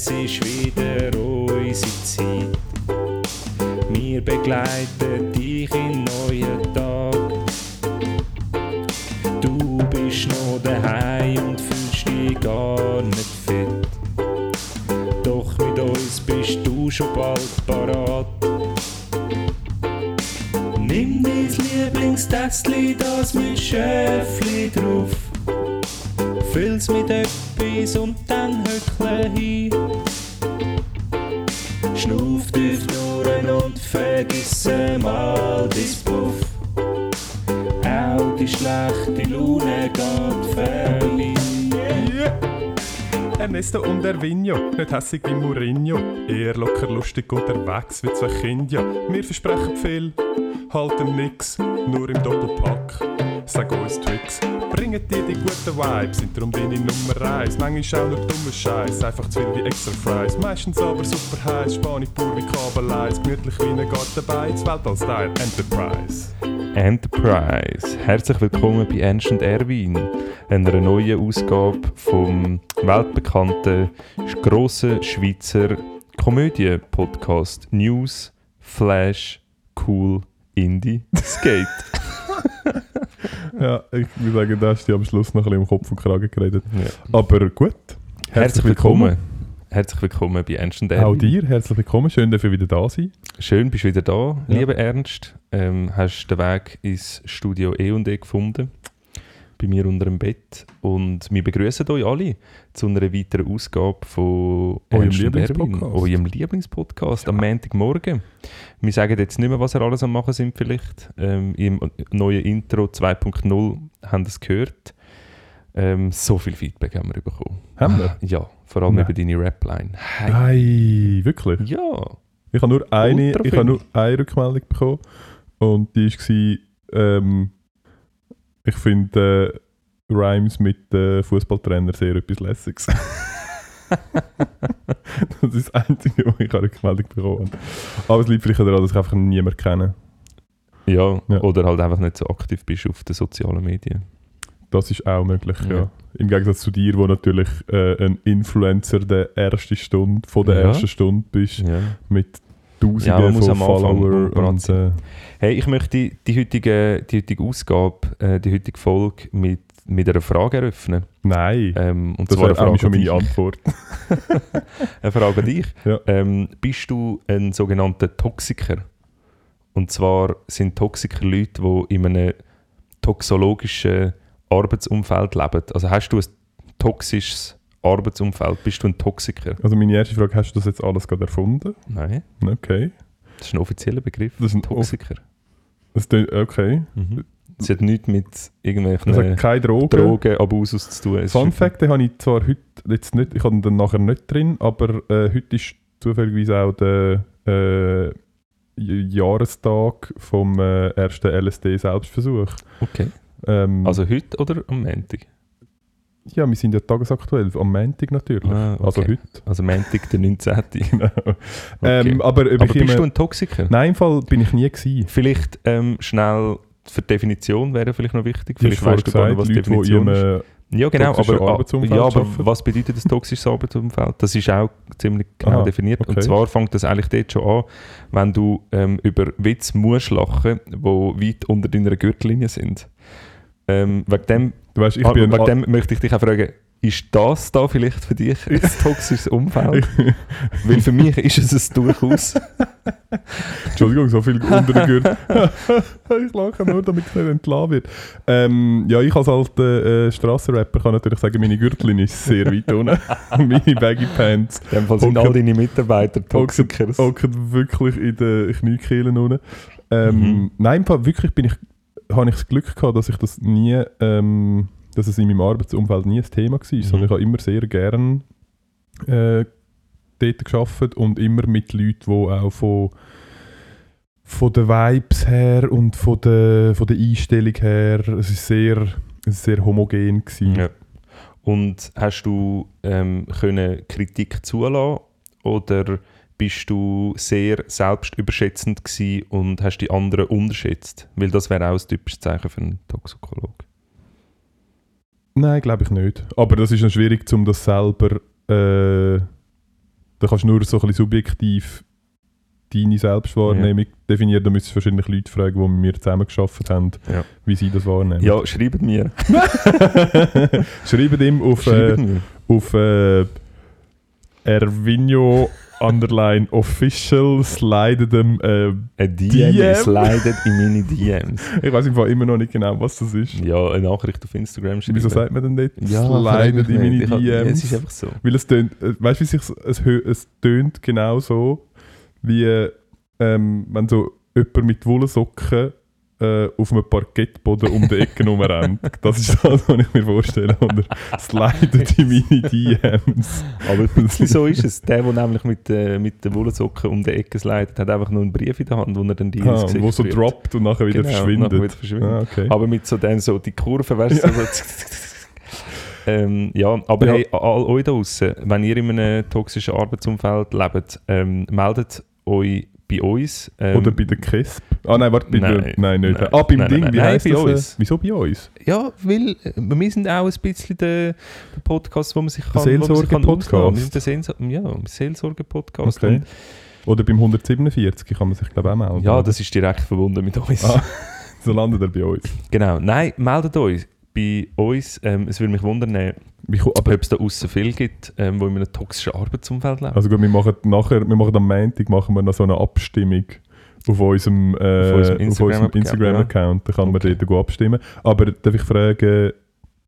es ist wieder unsere Zeit. Wir begleiten dich in neuen Tag. Nicht hässig wie Mourinho. Eher locker lustig unterwegs wie zwei Kinder. Wir versprechen viel, halten nix, nur im Doppelpack. Sag uns Tricks, bringen dir die guten Vibes, sind darum deine Nummer 1. Manchmal auch nur dummer Scheiß, einfach zu viel wie extra Fries. Meistens aber super heiß, Spanisch pur wie Kabeleis, gemütlich wie ein Gartenbeiz, Weltall-Style Enterprise. Enterprise. Herzlich willkommen bei und Erwin, einer neuen Ausgabe vom weltbekannten grossen Schweizer Komödien-Podcast News, Flash, Cool, Indie, Skate. Ja, ich würde sagen, da hast du am Schluss noch ein bisschen im Kopf und Kragen geredet. Ja. Aber gut. Herzlich willkommen. Herzlich willkommen bei Ernst und Erwin. Auch dir, herzlich willkommen. Schön, dass ihr wieder da sein. Schön, bist du wieder da, Ja. lieber Ernst. Ähm, hast den Weg ins Studio E&E gefunden, bei mir unter dem Bett. Und wir begrüßen euch alle zu einer weiteren Ausgabe von Eurem Lieblingspodcast. eurem Lieblingspodcast am Montagmorgen. Wir sagen jetzt nicht mehr, was ihr alles am machen sind vielleicht. Ähm, Im neuen Intro 2.0 haben das gehört. Ähm, so viel Feedback haben wir bekommen. Haben wir? Ja, vor allem Nein. über deine Rapline. Hey. Hey, wirklich? Ja, Ich habe nur eine, ich habe nur eine Rückmeldung bekommen. Und die war, ähm, ich finde äh, Rhymes mit äh, Fußballtrainer sehr etwas Lässiges. das ist das Einzige, wo ich eine Rückmeldung bekommen habe. Aber es liegt vielleicht daran, dass ich einfach niemanden kenne. Ja, Ja. oder halt einfach nicht so aktiv bist auf den sozialen Medien. Das ist auch möglich, ja. Ja. Im Gegensatz zu dir, wo natürlich äh, ein Influencer der ersten Stunde, von der Ja. ersten Stunde bist, Ja. Mit Ja, von Follower und äh, Hey, ich möchte die heutige, die heutige Ausgabe, äh, die heutige Folge mit, mit einer Frage eröffnen. nein, Ähm, und das zwar Frage, schon meine. Antwort. eine Frage an dich. Ja. Ähm, bist du ein sogenannter Toxiker? Und zwar sind Toxiker Leute, die in einem toxologischen Arbeitsumfeld leben. Also hast du ein toxisches Arbeitsumfeld? Bist du ein Toxiker? Also meine erste Frage, hast du das jetzt alles gerade erfunden? Nein, Okay. das ist ein offizieller Begriff. Das ist ein Toxiker. Das okay. Mhm. Das hat nichts mit irgendwelchen Also keine Drogen. Drogen, Abusus zu tun. Es Fun Fact, den habe ich zwar heute jetzt nicht, ich habe dann nachher nicht drin, aber äh, heute ist zufälligerweise auch der äh, Jahrestag vom äh, ersten LSD-Selbstversuch. Okay. Ähm, Also heute oder am Montag? Ja, wir sind ja tagesaktuell, am Montag natürlich. Ah, okay. Also heute. Also Montag, der 19. Genau. Ähm, aber Aber bist immer- du ein Toxiker? Nein, im Fall bin ich nie gewesen. Vielleicht ähm, schnell für die Definition wäre vielleicht noch wichtig. Vielleicht weißt du gar nicht, was Leute, Definition ist. Ja, genau. Aber, Arbeitsumfeld ja, aber was bedeutet das toxisches Arbeitsumfeld? Das ist auch ziemlich genau Aha, definiert. Und okay. zwar fängt das eigentlich dort schon an, wenn du ähm, über Witze musst lachen, die weit unter deiner Gürtellinie sind. Ähm, wegen dem weißt, ich bin wegen ein dem möchte ich dich auch fragen, ist das da vielleicht für dich ein toxisches Umfeld? Weil für mich ist es es durchaus. Entschuldigung, so viel unter der Gürtel. ich lache nur, damit es nicht entlassen wird. Ähm, ja, ich als alter äh, Strassenrapper kann natürlich sagen, meine Gürtellinie ist sehr weit unten. meine Baggy Pants In dem Fall sind all deine Mitarbeiter Toxiker. hocken wirklich in den Kniekehlen unten. Ähm, Mhm. Nein, wirklich bin ich, habe ich das Glück gehabt, dass ich das nie, ähm, dass es in meinem Arbeitsumfeld nie ein Thema war, Mhm. sondern ich habe immer sehr gern äh, dort gearbeitet und immer mit Leuten, die auch von, von den Vibes her und von der, von der Einstellung her, es ist sehr, es sehr homogen gewesen. Ja. Und hast du ähm, können Kritik zulassen oder bist du sehr selbstüberschätzend gewesen und hast die anderen unterschätzt? Weil das wäre auch ein typisches Zeichen für einen Toxikologen. Nein, glaube ich nicht. Aber das ist noch schwierig, um das selber äh, da kannst du nur so ein bisschen subjektiv deine Selbstwahrnehmung definieren. Da müsstest du wahrscheinlich Leute fragen, die mit mir zusammengearbeitet haben, Ja. wie sie das wahrnehmen. Ja, schreibt mir. Schreibt ihm auf, Schreibt äh, mir. auf äh, Ervinio underline official, slidet dem, äh, Ein DM, DM. slidet in meine DMs. ich weiß im Fall immer noch nicht genau, was das ist. Ja, eine Nachricht auf Instagram schreiben. Wieso sagt man denn dort? ja, slidet in meine Ich hab- ja, DMs. Es ist einfach so. Weil es tönt, äh, weißt du, wie sich es, es tönt genau so, wie ähm, wenn so jemand mit Wollsocken äh, auf einem Parkettboden um die Ecke rumrennt. Das ist das, was ich mir vorstelle. Oder slidet in meine DMs. Aber so ist es. Der, der nämlich mit, äh, mit den Wollsocken um die Ecke slidet, hat einfach nur einen Brief in der Hand, wo er dann die Ah, ins wo so droppt und nachher wieder Genau, verschwindet. nachher wieder verschwindet. Ah, okay. Aber mit so dann so die Kurve, weißt du, so, ähm, ja, aber Ja. hey, all euch da draussen, wenn ihr in einem toxischen Arbeitsumfeld lebt, ähm, meldet euch bei uns. Ähm, Oder bei der KESP. Ah nein, warte, bei Nein, der, nein, nicht. nein, ah, beim nein, Ding, nein, wie nein, heisst bei das? uns. Wieso bei uns? Ja, weil äh, wir sind auch ein bisschen der, der Podcast, wo man sich kann, Seelsorge-Podcast? auslassen. Wir sind der Seelsorge, ja, Seelsorge-Podcast. Okay. Oder beim 147 kann man sich glaube ich auch melden. Ja, das ist direkt verbunden mit uns. Ah. So landet er bei uns. Genau. Nein, meldet euch bei uns. Ähm, es würde mich wundern, aber ob es da außen viel gibt, ähm, die in einem toxischen Arbeitsumfeld leben. Also gut, wir machen nachher, wir machen am Montag machen wir noch so eine Abstimmung auf unserem, äh, Auf unserem Instagram-Account, unserem Instagram-Account. Da kann Okay. man dort gut abstimmen. Aber darf ich fragen,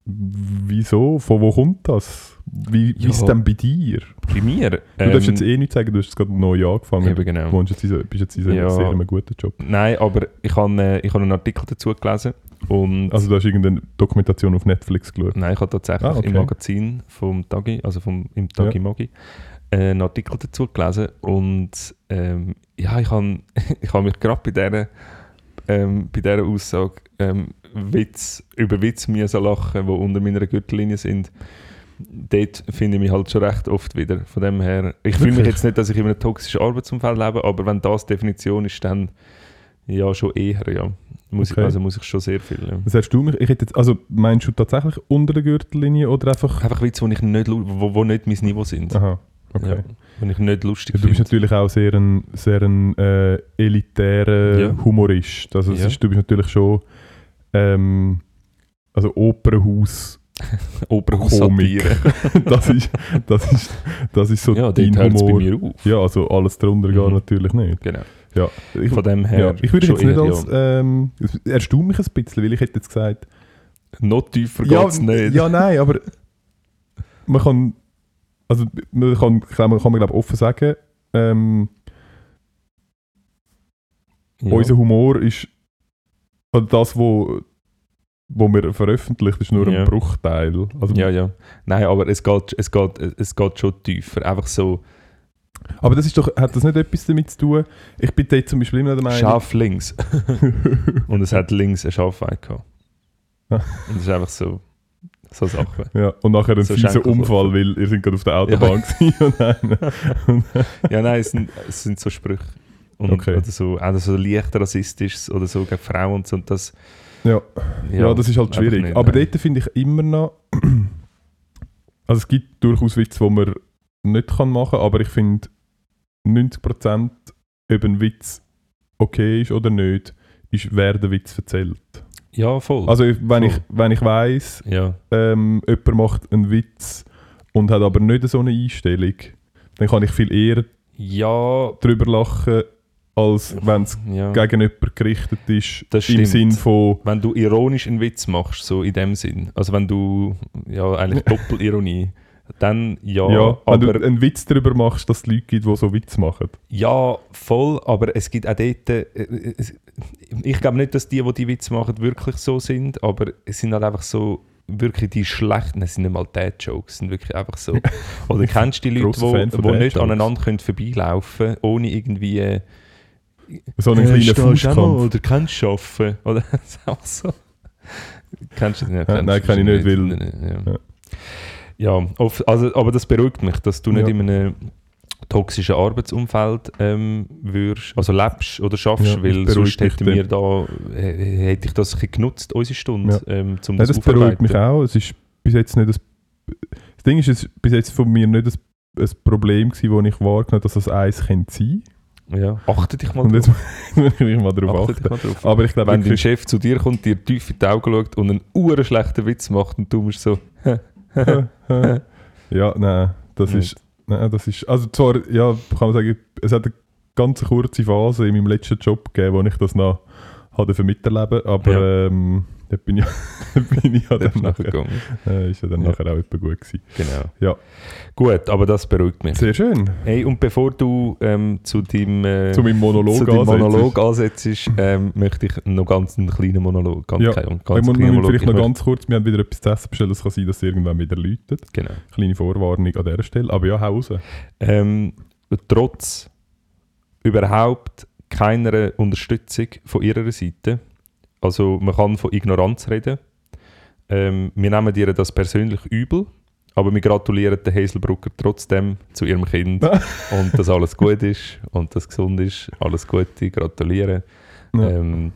wieso? Von wo kommt das? Wie, wie Ja. ist es denn bei dir? bei mir. Du darfst jetzt eh nicht sagen, du hast jetzt gerade neu angefangen. Eben Du genau. wohnst jetzt bist jetzt in Ja. sehr einem guten Job. Nein, aber ich habe äh, ich habe einen Artikel dazu gelesen und Also du hast irgendeine Dokumentation auf Netflix geschaut. nein, ich habe tatsächlich Ah, okay. im Magazin vom Tagi, also vom, im Tagi Magi, äh, einen Artikel dazu gelesen und ähm, ja, ich habe ich habe mich gerade bei dieser, ähm, bei dieser Aussage ähm, Witz, über Witz müssen lachen, die unter meiner Gürtellinie sind. Dort finde ich mich halt schon recht oft wieder. Von dem her, ich fühle mich jetzt nicht, dass ich in einem toxischen Arbeitsumfeld lebe, aber wenn das die Definition ist, dann ja schon eher, ja. Muss Okay. ich, also muss ich schon sehr viel. Ja. Was hast du mich? Ich hätte jetzt, also meinst du tatsächlich unter der Gürtellinie oder einfach... Einfach Witze, die ich nicht, wo, wo nicht mein Niveau sind. Aha, okay. Ja, wenn ich nicht lustig Ja, du bist finde. natürlich auch sehr ein, sehr ein äh, elitärer Ja. Humorist. Also ist, du bist natürlich schon ähm, also Opernhaus, Oberhaus Komik. Das ist, das ist, das ist so Ja, dein es bei Humor. mir auf. Ja, also alles darunter Mhm. geht natürlich nicht. Genau. Ja, ich, Von dem her. ja, ich würde jetzt nicht als, ähm, es erstaunt mich ein bisschen, weil ich hätte jetzt gesagt. Noch tiefer ja, geht es nicht. ja, nein, aber man kann, also man kann, kann man, kann man glaube offen sagen, ähm, Ja. Unser Humor ist also das, wo, wo wir veröffentlicht, ist nur Ja. ein Bruchteil. Also, ja, ja. Nein, aber es geht, es, geht, es geht schon tiefer. Einfach so Aber das ist doch, hat das nicht etwas damit zu tun? Ich bin dort zum Beispiel immer der Meinung... scharf links. Und es hat links eine Schafweide gehabt. Ah. Und es ist einfach so, so Sachen. Ja, und nachher ein So fieser. Unfall, weil ihr sind gerade auf der Autobahn gewesen und einer- Ja, nein, es sind, es sind so Sprüche. Und, Okay. Oder so, auch so leicht rassistisch oder so gegen Frauen und so. Und das, ja. Ja, das ist halt schwierig. nicht, Aber nein. dort finde ich immer noch... Also es gibt durchaus Witze, die man nicht kann machen kann, aber ich finde 90% ob ein Witz okay ist oder nicht, ist, wer der Witz erzählt. Ja, voll. Also ich- wenn, ich, Voll. wenn ich weiss, ja. ähm, jemand macht einen Witz und hat aber nicht so eine Einstellung, dann kann ich viel eher ja, darüber lachen, als wenn es ja. gegen jemanden gerichtet ist. Das Im. Sinn von, Wenn du ironisch einen Witz machst, so in dem Sinn. Also wenn du, ja, eigentlich Doppelironie, dann ja, ja, wenn aber du einen Witz darüber machst, dass es Leute gibt, die so Witz machen. ja, voll, aber es gibt auch dort, äh, es- ich glaube nicht, dass die, die die Witze machen, wirklich so sind, aber es sind halt einfach so wirklich die schlechten, es sind nicht mal Dad-Jokes, es sind wirklich einfach so. Oder kennst du die Leute, die nicht aneinander können vorbeilaufen ohne irgendwie äh, So einen äh, kleinen auch Fußkampf. Oder kannst du arbeiten? Oder einfach so. Kennst du das nicht? Ja, Kennst nein, du kenn ich nicht, weil- Ja, ja also, aber das beruhigt mich, dass du nicht Ja. in einem toxischen Arbeitsumfeld ähm, würdest, also lebst oder schaffst, Ja, weil sonst hätten wir da, äh, hätte ich das ein genutzt, unsere Stunde, ähm, um Nein, das, das beruhigt mich auch. Es ist bis jetzt nicht das, das Ding ist, es ist bis jetzt von mir nicht das ein Problem, gewesen, wo ich wahrgenommen habe, dass das eins könnte sein Ja. Achte dich mal Und drauf. jetzt muss ich mal darauf Achte achten. mal drauf. Aber ich glaube Wenn dein Chef zu dir kommt, dir tief in die Augen schaut und einen uren schlechten Witz macht und du musst so, ja, nein, das Nicht. ist, nein, das ist, also zwar, ja, kann man sagen, es hat eine ganz kurze Phase in meinem letzten Job gegeben, wo ich das noch hatte für miterleben, aber Ja. ähm, da bin ich, bin ich ja der dann nachher äh, ist ja dann Ja. nachher auch etwa gut gewesen. Genau. Ja. Gut, aber das beruhigt mich. Sehr schön. Hey, und bevor du ähm, zu deinem, äh, Zu meinem Monolog zu deinem ansetzt. Monolog ansetzt, ähm, möchte ich noch ganz einen kleinen Monolog, ganz, Ja. kein- ganz ich Monolog. vielleicht Ich noch ganz kurz, wir haben wieder etwas zu essen bestellt, es kann sein, dass es irgendwann wieder läutet. Genau. Kleine Vorwarnung an dieser Stelle, aber ja, hau raus. Ähm, trotz überhaupt keiner Unterstützung von ihrer Seite, also man kann von Ignoranz reden, ähm, wir nehmen ihr das persönlich übel, aber wir gratulieren der Hazelbrucker trotzdem zu ihrem Kind und dass alles gut ist und dass gesund ist, alles Gute, gratulieren. Ja. Ähm,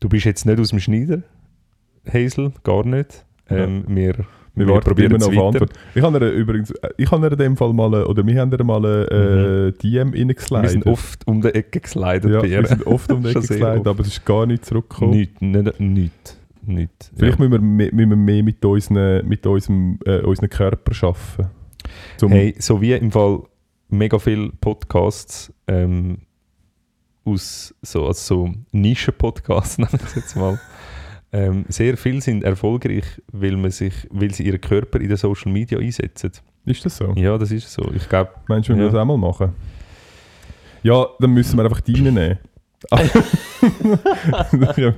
du bist jetzt nicht aus dem Schneider, Hazel, gar nicht. Ähm, wir, Wir, wir probieren auf. Antwort. Ich habe übrigens, äh, ich habe in dem Fall mal, äh, oder wir haben mal eine äh, DM Wir sind reingeslidet. oft um die Ecke geslidet ja, wir sind oft um die Ecke geslidet, aber es ist gar nicht zurückgekommen. Nicht, nicht, nicht, nicht. Vielleicht ja. müssen, wir mehr, müssen wir mehr mit, unseren, mit unserem, äh, unseren Körper arbeiten. Zum, Hey, so wie im Fall mega viele Podcasts ähm, aus so, also so Nischen-Podcasts, nennen wir es jetzt mal. Ähm, sehr viele sind erfolgreich, weil, man sich, weil sie ihren Körper in den Social Media einsetzen. Ist das so? Ja, das ist so. Ich glaube, Meinst du, wir Ja. müssen das auch mal machen? Ja, dann müssen wir einfach die reinnehmen.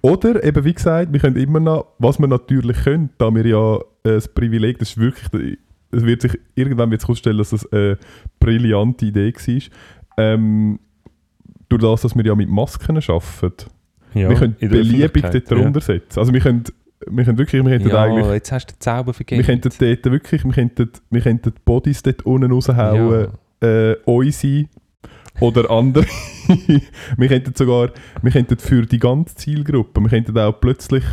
Oder eben, wie gesagt, wir können immer noch, was wir natürlich können, da wir ja äh, das Privileg, das ist wirklich, es wird sich irgendwann wird herausstellen, dass das eine brillante Idee war. Ähm, durch das, dass wir ja mit Masken arbeiten, ja, wir können beliebig dort drunter setzen. Also wir können, wir können wirklich, wir könnten Ja, eigentlich ja jetzt hast du den Zauber wir vergessen. könnten dort wirklich, wir könnten, wir könnten die Bodies dort unten raushauen, äh, unsere oder andere. wir könnten sogar, wir könnten für die ganze Zielgruppe, wir könnten auch plötzlich,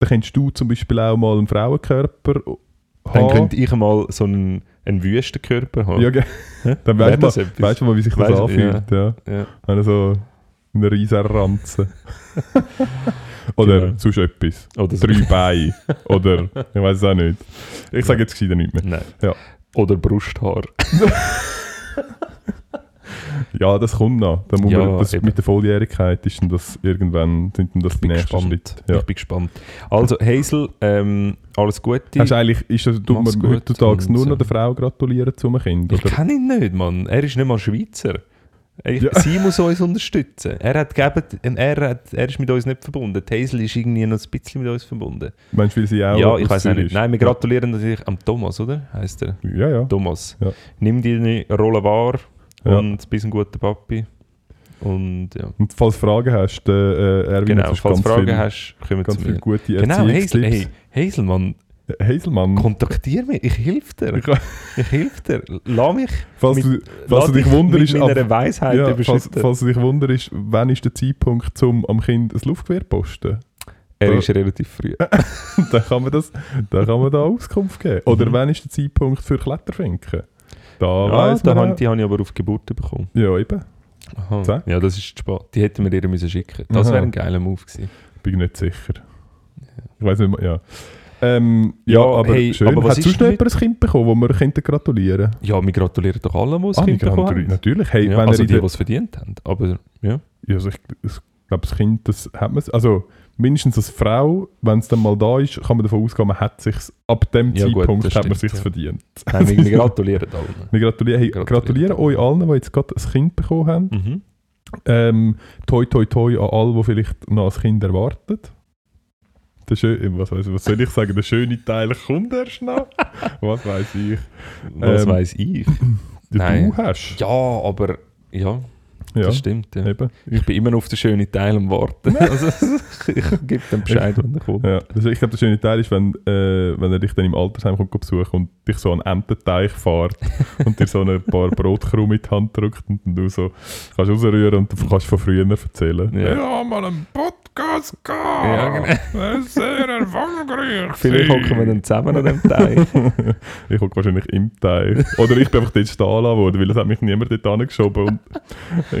da könntest du zum Beispiel auch mal einen Frauenkörper Dann haben. könnte ich mal so einen, einen Wüstenkörper haben. ja, Hä? dann weißt du mal, weißt mal, wie sich das Weiss- anfühlt. Ja. Ja. Wenn du so einen riesen Ranzen. oder Genau. sonst etwas. Oder so. Drei Beine. oder, ich weiß es auch nicht. Ich sage jetzt gescheiter nicht mehr. Nein. Ja. Oder Brusthaar. Ja, das kommt noch. Da muss Ja, man, das, eben. mit der Volljährigkeit ist das irgendwann sind das die nächsten. Schritte. Ja. Ich bin gespannt. Also, Hazel, ähm, alles Gute. Hast du eigentlich, ist das, tut man heutzutage nur noch der Frau gratulieren zum Kind? ich Oder? kenne ihn nicht, Mann. Er ist nicht mal Schweizer. Ich, Ja. Sie muss uns unterstützen. Er, hat gegeben, er, hat, er ist mit uns nicht verbunden. Die Hazel ist irgendwie noch ein bisschen mit uns verbunden. Meinst du, weil sie auch ja, ich weiß nicht. Nein, wir gratulieren natürlich am Thomas, oder? Heißt er? Ja, ja. Thomas. Ja. Nimm deine Rolle wahr Ja. und bist ein guter Papi. Und ja. Und falls du Fragen hast, der äh, Erwin Genau, falls ganz du Fragen viel, hast, kommen ganz zu mir. gute Genau, Hazel, hey, Hazel, Mann, Hazelmann, kontaktier mich, ich helfe dir. Ich- Ich helfe dir. Lass mich falls, mit- du, falls du dich wunderst, ab- Weisheit ja, falls, falls du dich wunderst, wann ist der Zeitpunkt, um am Kind ein Luftgewehr zu posten? er da- ist relativ früh. dann kann man, das, dann kann man da Auskunft geben. Oder Mhm. wann ist der Zeitpunkt für Kletterfinken? Da Ja, weiss da man han, die habe ich aber auf Geburt bekommen. Ja, eben. Aha. Ja, das ist zu spät. Die hätten wir ihr müssen schicken Das Aha. wäre ein geiler Move gewesen. Bin nicht sicher. Ich weiß nicht ja. Ähm, ja, Ja, aber hey, schön. aber was Hat sonst noch jemand ein Kind bekommen, wo wir könnten gratulieren Ja, wir gratulieren doch allen, die ein Ah, Kind bekommen haben. Natürlich. Hey, Ja, wenn also die, die es verdient haben. Aber ja. ja, also ich, ich glaube, das Kind, das hat man Also mindestens als Frau, wenn es dann mal da ist, kann man davon ausgehen, man hat sich ab dem Ja, gut, Zeitpunkt das hat man stimmt, sich ja. verdient. Nein, wir, wir gratulieren allen. Wir gratulieren, hey, Gratulieren. gratulieren euch allen, die jetzt gerade ein Kind bekommen haben. Mhm. Ähm, toi toi toi an alle, die vielleicht noch ein Kind erwarten. Der schö- was, weiss, was soll ich sagen? Der schöne Teil kommt erst noch. was weiß ich. Was Ähm, weiß ich? Ja, Nein. Du hast. Ja, aber ja, Ja, das stimmt. Ja. eben. Ich bin immer noch auf den schönen Teil am Warten. also, ich gebe dem Bescheid, wenn er kommt. Ja, das, ich glaube, der schöne Teil ist, wenn, äh, wenn er dich dann im Altersheim kommt besuchen und dich so an einen Ententeich fährt und dir so ein paar Brotkrume in die Hand drückt und dann du so kannst rausrühren und du kannst von früher erzählen. Ja. ja mal einen Podcast gehen. Ja, genau. Das ist sehr erfolgreich. Vielleicht hocken wir dann zusammen an dem Teich. ich hocke wahrscheinlich im Teich. Oder ich bin einfach dort stehen lassen worden, weil es hat mich niemand dort angeschoben. Und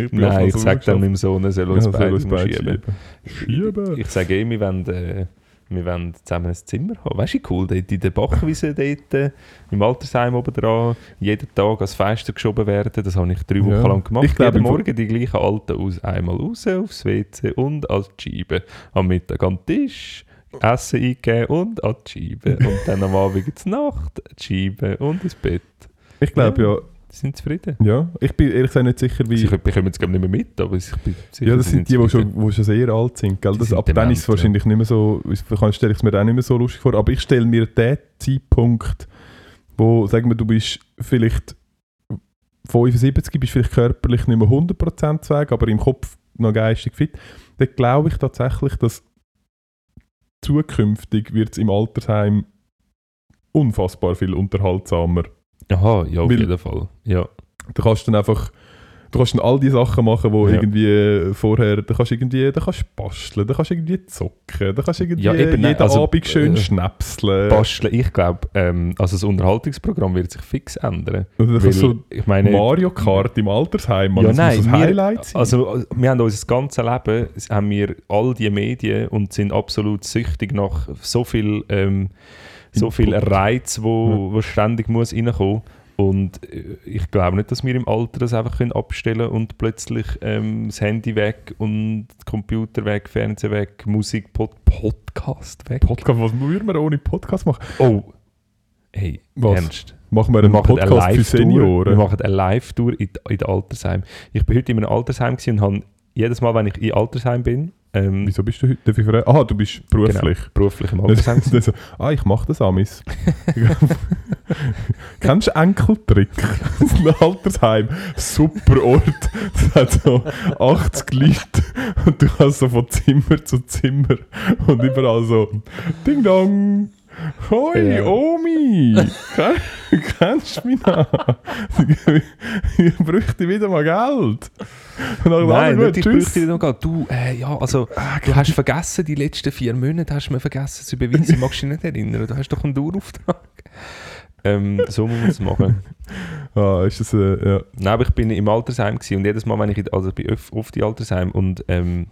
ich Nein, ich sage dann meinem Sohn, er soll Ja, uns soll beide schieben. Schieben. Ich sage eh, wir wollen, äh, wir wollen zusammen ein Zimmer haben. Weißt du, cool, dort in der Bachwiese dort, äh, im Altersheim oben dran, jeden Tag ans Fenster geschoben werden. Das habe ich drei Wochen Ja. lang gemacht. Ich glaub, Jeden im Vor- Morgen die gleichen Alten aus. Einmal raus aufs WC und an die Scheibe. Am Mittag an den Tisch. Essen eingeben und an die Scheibe. Und dann am Abend zur Nacht, die Scheibe und ins Bett. Ich glaube ja, Sie sind zufrieden. ja, ich bin ehrlich gesagt nicht sicher, wie... Sie bekommen es nicht mehr mit, aber ich bin sicher, Ja, das sind die, die schon, schon sehr alt sind. Gell? Das, sind ab dann ist es wahrscheinlich nicht mehr so, stelle ich es mir auch nicht mehr so lustig vor. Aber ich stelle mir den Zeitpunkt, wo, sagen wir, du bist vielleicht 75, bist vielleicht körperlich nicht mehr 100% weg, aber im Kopf noch geistig fit. Dann glaube ich tatsächlich, dass zukünftig wird es im Altersheim unfassbar viel unterhaltsamer. Aha, ja, auf Weil- jeden Fall. Ja. Du kannst dann einfach, du kannst dann all die Sachen machen, wo Ja. irgendwie äh, vorher, du kannst irgendwie, du kannst basteln, du kannst irgendwie zocken, du kannst irgendwie Ja, eben, nein, jeden also, Abend schön äh, schnäpseln. Basteln, ich glaube, ähm, also das Unterhaltungsprogramm wird sich fix ändern. Oder Weil, so ich meine, Mario Kart im Altersheim, Ja, das nein, muss ein wir- Highlight sein. also wir haben unser ganzes Leben, haben wir all die Medien und sind absolut süchtig nach so viel, ähm, so viel. Reiz, wo, wo ständig muss reinkommen. Und äh, ich glaube nicht, dass wir im Alter das einfach können abstellen und plötzlich ähm, das Handy weg und Computer weg, Fernseher weg, Musik, Pod Podcast weg. Podcast, was würden wir ohne Podcast machen? oh, hey, Was? ernst? Machen wir Wir einen machen eine Podcast für Live-Tour. Wir Senioren? machen eine Live-Tour in, in Altersheim. Ich bin heute in einem Altersheim und habe jedes Mal, wenn ich in Altersheim bin, ähm, Wieso bist du heute? Darf ich fragen? Aha, du bist beruflich. Genau, beruflich im Altersheim gewesen. so, ah, ich mache das Amis. Kennst du Enkeltrick? Das ist ein Altersheim. Super Ort. Es hat so 80 Leute und du kannst so von Zimmer zu Zimmer und überall so Ding Dong. Hoi, Ja. Omi! Ken- Kennst du mich noch? Ich bräuchte wieder mal Geld. Dann, Nein, nicht, ich bräuchte dir noch Geld. Du, äh, ja, also, Ah, du hast vergessen, die letzten vier Monate hast du mir vergessen zu überweisen. Magst du dich nicht erinnern? Du hast doch einen Dauerauftrag. Ähm, so muss man es machen. Ah, ist das, äh, ja. Nein, aber ich bin im Altersheim gewesen und jedes Mal, wenn ich, also ich bin oft, oft im Altersheim und ähm,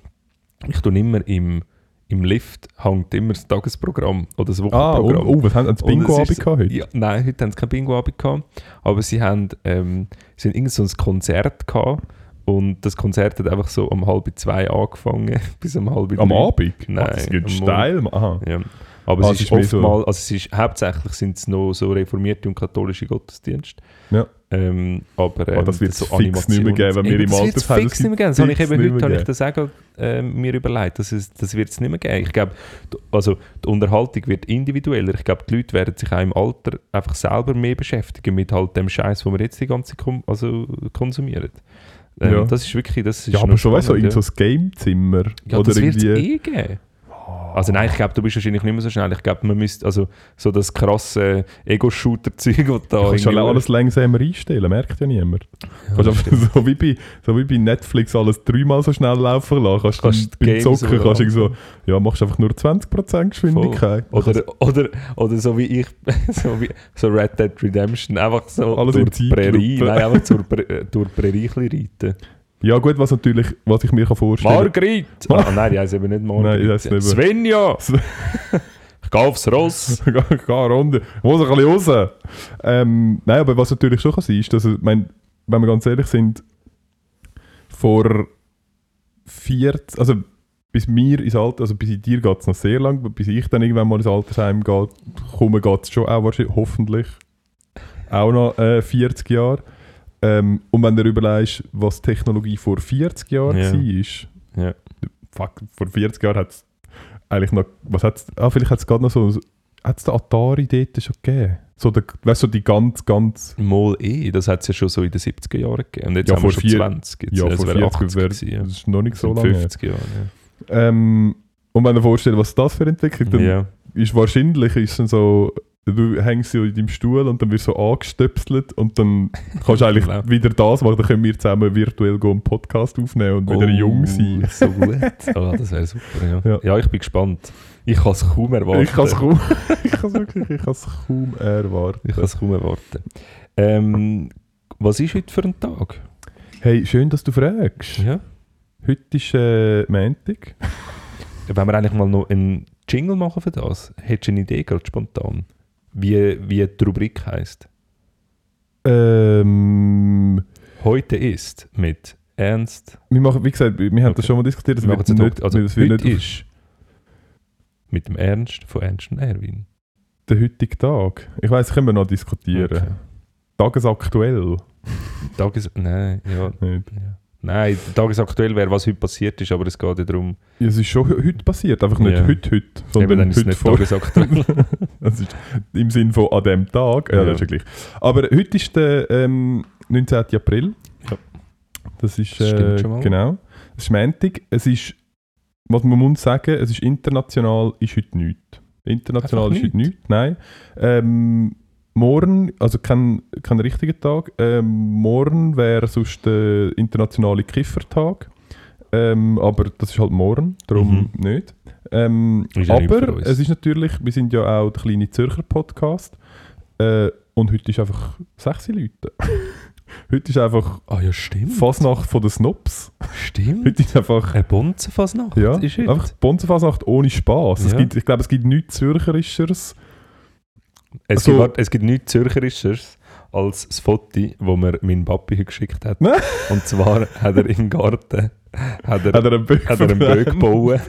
ich tue immer im, im Lift hängt immer das Tagesprogramm oder das Ah, oh, Wochenprogramm. oh, was haben sie? Und es Bingo-Abend heute? Ja, nein, heute haben sie kein Bingo-Abend gehabt, aber sie haben, ähm, sie haben irgend so ein Konzert gehabt und das Konzert hat einfach so um halb zwei angefangen bis um halb Am drei. Abend? Nein, Ach, das geht am steil. Aha. Ja. Aber Ah, es ist, mehr so- oftmals, also es ist, hauptsächlich sind es noch so reformierte und katholische Gottesdienste. Ja. Ähm, aber ähm, Ah, das wird's so fix nicht mehr geben, wenn wir im das wird's Altersheim- fix das nicht mehr geben. Das habe ich eben heute habe ich das auch ähm, mir überlegt. Das, ist, das wird es nicht mehr geben. Ich glaube, also die Unterhaltung wird individueller. Ich glaube, die Leute werden sich auch im Alter einfach selber mehr beschäftigen mit halt dem Scheiß, wo wir jetzt die ganze kom also konsumieren. Ähm, Ja. Das ist wirklich, das ist Ja, aber schon weißt du, so in so ein Gamezimmer. ja, oder das wird es eh geben. Also nein, ich glaube, du bist wahrscheinlich nicht mehr so schnell. Ich glaube, man müsste, also so das krasse Ego-Shooter-Zeug, das da Du kannst schon alles langsamer einstellen, merkt ja niemand. Ja, so, wie bei, so wie bei Netflix alles dreimal so schnell laufen lassen. Kannst, Kannst du beim Zocken kannst du so, ja, machst einfach nur 20% Geschwindigkeit. Oder, oder, oder so wie ich, so, wie, so Red Dead Redemption, einfach so Alles durch die Prärie, nein, einfach zur, äh, durch die Prärie reiten. Ja gut, was natürlich, was ich mir kann vorstellen Margrit! Ah, nein, die heisst eben nicht Margrit. Nein, die heisst nicht. Svenja! ich gehe aufs Ross. Geh geh eine Runde. Muss ein bisschen raus. Ähm, nein, aber was natürlich schon kann sein ist, dass, ich mein, wenn wir ganz ehrlich sind, vor 40, also bis mir ins Alter, also bis dir geht es noch sehr lang, bis ich dann irgendwann mal ins Altersheim gehe, komme geht es schon auch wahrscheinlich, hoffentlich auch noch äh, 40 Jahre. Ähm, und wenn du überlegst, was Technologie vor 40 Jahren Ja. war, Ja. fuck, vor 40 Jahren hat es eigentlich noch, was hat's, ah, vielleicht hat es gerade noch so, hat es den Atari dort schon gegeben? So, der, weißt du, die ganz, ganz, Mal eh, das hat es ja schon so in den 70er Jahren gegeben. Und jetzt Ja, haben wir vor schon vier- 20. Jetzt, ja, es vor wäre 40 80 wäre, ja. das ist noch nicht so lange her. 50 Jahren, Ähm, und wenn du dir vorstellst, was das für Entwicklung, dann ja. ja. ist wahrscheinlich ist so du hängst so in deinem Stuhl und dann wirst du so angestöpselt und dann kannst du eigentlich Genau. wieder das machen, dann können wir zusammen virtuell einen Podcast aufnehmen und wieder jung sein. Oh, So gut. Oh, das wäre super, ja. Ja. ja. ich bin gespannt. Ich kann es kaum erwarten. Ich kann es kaum, ich kann's wirklich, ich kann's kaum erwarten. Ich kann es kaum erwarten. Ähm, was ist heute für ein Tag? Hey, schön, dass du fragst. Ja. Heute ist äh, Montag. Wenn wir eigentlich mal noch einen Jingle machen für das, hättest du eine Idee gerade spontan? Wie, wie die Rubrik heisst? Ähm, Heute ist mit Ernst. wir machen, wie gesagt, wir haben Okay. das schon mal diskutiert, das Wir es nicht, also das heute ist mit dem Ernst von Ernst und Erwin. der heutige Tag. Ich weiß, können wir noch diskutieren. Okay. Tagesaktuell. Tages... Nein, ja. Nicht. ja. Nein, tagesaktuell wäre, was heute passiert ist, aber es geht ja darum, Ja, es ist schon he- heute passiert, einfach nicht Ja. heute, heute, eben sondern dann ist es heute nicht vor. tagesaktuell. Das ist im Sinn von an dem Tag. Ja, Ja. das ist ja gleich. Aber heute ist der ähm, 19. April. Ja. Das ist Das stimmt äh, schon mal. genau. Es ist Montag. Es ist, was man muss sagen, es ist international, ist heute nichts. International Einfach ist heute nichts. Nein. Ähm, morgen, also kein, kein richtiger Tag. Ähm, morgen wäre sonst der internationale Kiffertag. Ähm, aber das ist halt morgen, darum nicht. Ähm, ja aber es ist natürlich, wir sind ja auch der kleine Zürcher Podcast. Äh, und heute ist einfach sechs Leute. heute ist einfach Ah ja, stimmt. Fasnacht von den Snobs. Stimmt. Heute ist einfach Eine Bonzenfasnacht ja, ist heute. einfach Bonzenfasnacht ohne Spaß. Es Ja. gibt, ich glaube, es gibt nichts Zürcherischeres. Es, Also- gibt, es gibt nichts Zürcherisches als das Foto, das mir mein Papi geschickt hat. Und zwar hat er im Garten hat er, Hat er einen Böck gebaut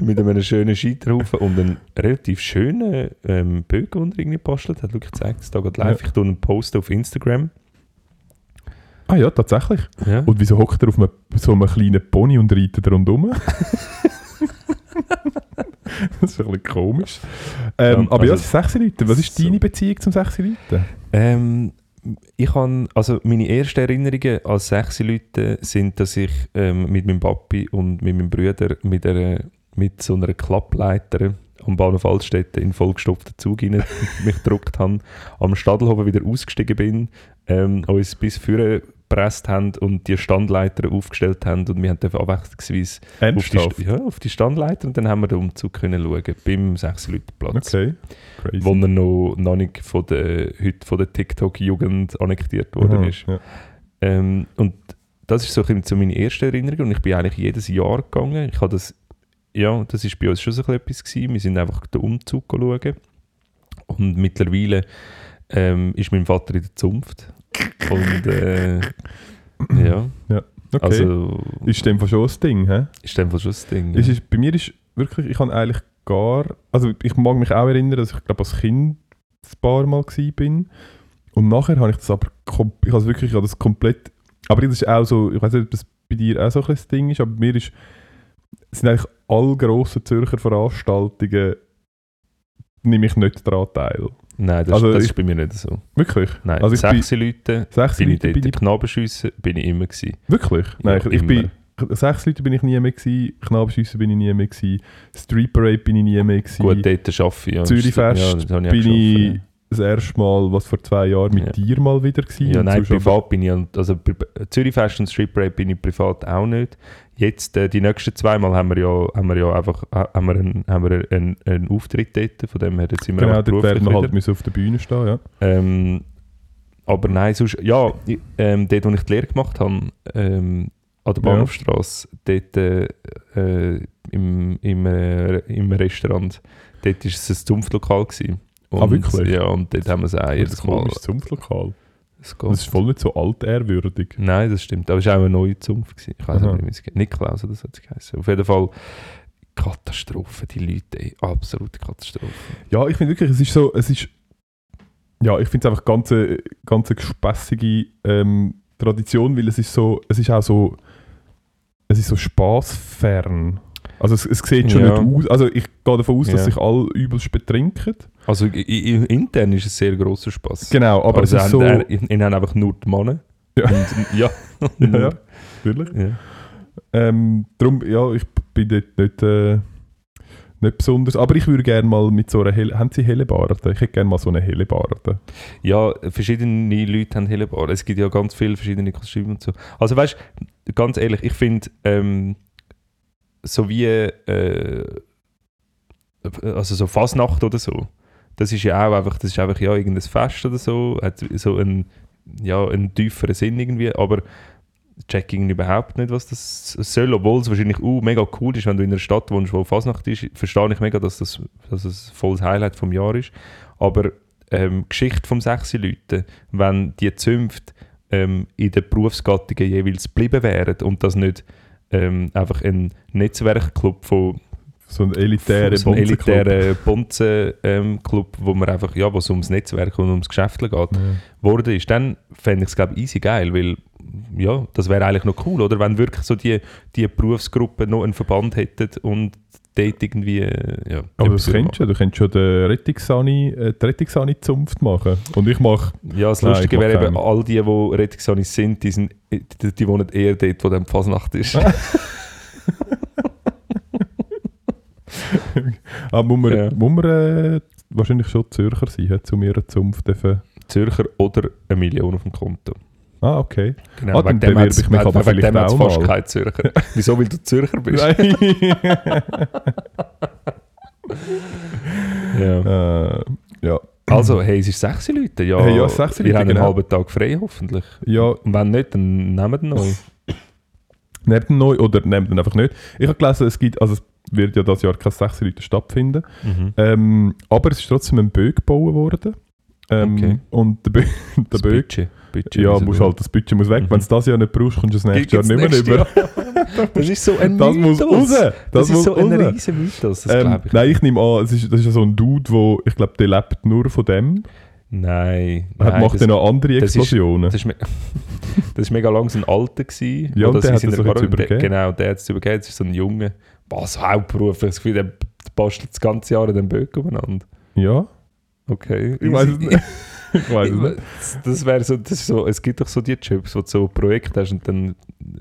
mit einem schönen Scheiterhaufen und einen relativ schönen ähm, Böck, den er irgendwie gebastelt hat. Schau, ich zeige es da gerade live. Ja. Ich tue einen Post auf Instagram. Ah ja, tatsächlich. Ja. Und wieso hockt er auf einem, so einem kleinen Pony und reitet rundum? das ist ein bisschen komisch. Ähm, Ja, aber ja, also- es sind sechs Leute. Was ist so. deine Beziehung zum sechs Leute? Ähm, ich habe, also meine ersten Erinnerungen als sechs Leute sind, dass ich ähm, mit meinem Papi und mit meinem Bruder mit, einer, mit so einer Klappleiter am Bahnhof Altstädte in vollgestopften Zug rein mich gedruckt habe, am Stadelhofen wieder ausgestiegen bin, ähm, uns bis vorne gepresst haben und die Standleiter aufgestellt haben und wir haben abwechslungsweise auf die, ja, auf die Standleiter und dann haben wir den Umzug können schauen beim sechs Leute Platz Okay, crazy. wo er noch, noch nicht von der, heute von der TikTok-Jugend annektiert worden Aha, ist. Ja. Ähm, und das ist so ein bisschen so meine erste Erinnerung und ich bin eigentlich jedes Jahr gegangen. Ich habe das, ja, das ist bei uns schon so ein bisschen etwas gewesen. Wir sind einfach den Umzug schauen und mittlerweile ähm, ist mein Vater in der Zunft und äh, ja, Okay. also ist dem schon ein Ding, hä? ist einfach schon das Ding. Ja. ist, bei mir ist wirklich, ich habe eigentlich gar, also ich mag mich auch erinnern, dass ich glaube als Kind ein paar Mal bin und nachher habe ich das aber, ich habe wirklich, ich habe das komplett, aber das ist auch so, ich weiß nicht, ob das bei dir auch so ein das Ding ist, aber bei mir ist, sind eigentlich alle grossen Zürcher Veranstaltungen, nehme ich nicht daran teil. Nein, das, Also das ist bei mir nicht so. Wirklich? Nein, Also sechs Leute Sechs bin ich Leute dort. bin ich, Knabenschüsse bin ich immer gewesen. wirklich? Nein, Ja, ich, ich bin, sechs Leute bin ich nie mehr gsi, Knabenschüsse bin ich nie mehr gsi, Street Parade bin ich nie mehr gsi. Gut, dort arbeite ich. Ja, Zürichfest ja, ich bin ich das erste Mal, was vor zwei Jahren, mit dir mal wieder gewesen. ja, nein, privat bin ich, also Zürichfest und Street Parade bin ich privat auch nicht. Jetzt, äh, die nächsten zwei Mal haben wir ja, haben wir ja einfach ha- haben wir einen, haben wir einen, einen Auftritt dort, von dem her jetzt sind wir Genau, dort werden wir halt müssen auf der Bühne stehen, ja. Ähm, aber nein, sonst, ja, ich- ähm, dort, wo ich die Lehre gemacht habe, ähm, an der Ja. Bahnhofstrasse, dort äh, äh, im, im, äh, im Restaurant, dort war es ein Zunftlokal. Gewesen. Und, Ah, wirklich? Ja, und dort haben wir es auch jedes das Mal. komisches Zunftlokal. Es geht. Das ist voll nicht so altehrwürdig. Nein, das stimmt. Aber es war auch eine neue Zunft. Gewesen. Ich weiß nicht, wie es geht. Niklaus oder so hat es geheißen. Auf jeden Fall Katastrophe, die Leute, ey, absolute Katastrophe. Ja, ich finde wirklich, es ist so, es ist, ja, ich finde es einfach ganz, eine- ganz gespässige ähm, Tradition, weil es ist so, es ist auch so, es ist so spaßfern. Also es, es sieht schon Ja. nicht aus, also ich gehe davon aus, dass Ja. sich alle übelst betrinken. Also intern ist es sehr grosser Spaß. Genau, aber also es ist so... ihnen haben einfach nur die Männer. Ja. Und, ja. ja, ja, natürlich. ja. Ähm, darum, ja, ich bin dort nicht, äh, nicht besonders. Aber ich würde gerne mal mit so einer helle, haben Sie helle Barde? Ich hätte gerne mal so eine helle Barde. Ja, verschiedene Leute haben Hellebar. Es gibt ja ganz viele verschiedene Kostüme und so. Also weißt du, ganz ehrlich, ich finde, ähm, so wie äh, also so Fasnacht oder so, das ist ja auch einfach, das ist einfach ja irgendein Fest oder so, hat so einen, ja, einen tieferen Sinn irgendwie, aber check irgendwie überhaupt nicht, was das soll, obwohl es wahrscheinlich uh, mega cool ist, wenn du in einer Stadt wohnst, wo Fasnacht ist, verstehe ich mega, dass das, dass das volles Highlight vom Jahr ist, aber ähm, Geschichte vom sechs Leuten, wenn die Zünfte ähm, in den Berufsgattungen jeweils geblieben wären und das nicht ähm, einfach ein Netzwerkclub von So ein elitärer so ein Bonzenclub. elitären Bonzen-Club, wo man einfach, ja, wo es ums Netzwerk und ums Geschäft geht, Ja. worden ist, dann fände ich es, glaube ich, easy geil, weil, ja, das wäre eigentlich noch cool, oder? Wenn wirklich so die, die Berufsgruppen noch einen Verband hätten und dort irgendwie, äh, ja. Aber das kennst du ja. Du kennst schon den Rettungssani, äh, die Rettungssani-Zunft machen. Und ich mache... Ja, das Nein, Lustige wäre eben, all die, die Rettungsanis sind, die, sind, die, die wohnen eher dort, wo dann die Fasnacht ist. Ah, muss man, Ja. muss man äh, wahrscheinlich schon Zürcher sein, he, um ihre Zunft dürfen... Zürcher oder eine Million auf dem Konto. Ah, okay. Genau, Ah, dann bewerbe ich mich aber vielleicht auch fast mal. kein Zürcher. Wieso, weil du Zürcher bist? Nein. Ja. äh, ja. Also, hey, es ist sechs Leute. Ja, Hey, ja, sechs Leute, habt einen genau. halben Tag frei, hoffentlich. ja, Und wenn nicht, dann nehmt ihn neu. nehmt ihn neu oder nehmt ihn einfach nicht. Ich habe gelesen, es gibt... Also es wird ja dieses Jahr keine sechs Leute stattfinden. Mhm. Ähm, aber es ist trotzdem ein Böck gebaut worden. Ähm, Okay. Und der, Bö der Das Böck... Budget. Budget Ja, wir- halt, das Budget muss weg. Mhm. Wenn du das Jahr nicht brauchst, kommst du das nächste Jahr nicht mehr. Jahr? Das ist so ein Das muss Mythos. raus. Das, Das, muss ist so ein raus. riesen Mythos, das Ähm, glaube ich. nein, ich nehme an, es ist, das ist ja so ein Dude, wo ich glaube, der lebt nur von dem. Nein. Er nein, macht das, dann noch andere das ist- Explosionen. das ist, das ist mega lang so ein Alter gewesen. Ja, und das der hat das jetzt übergeben. Genau, der hat es übergeben. Das ist so ein Junge. Was, Hauptberuf? Ich habe das Gefühl, der bastelt das ganze Jahr den Böck umeinander. ja, Okay. ich ich weiß es nicht. Das, das wäre so, das so, es gibt doch so die Jobs, wo du so ein Projekt hast und dann,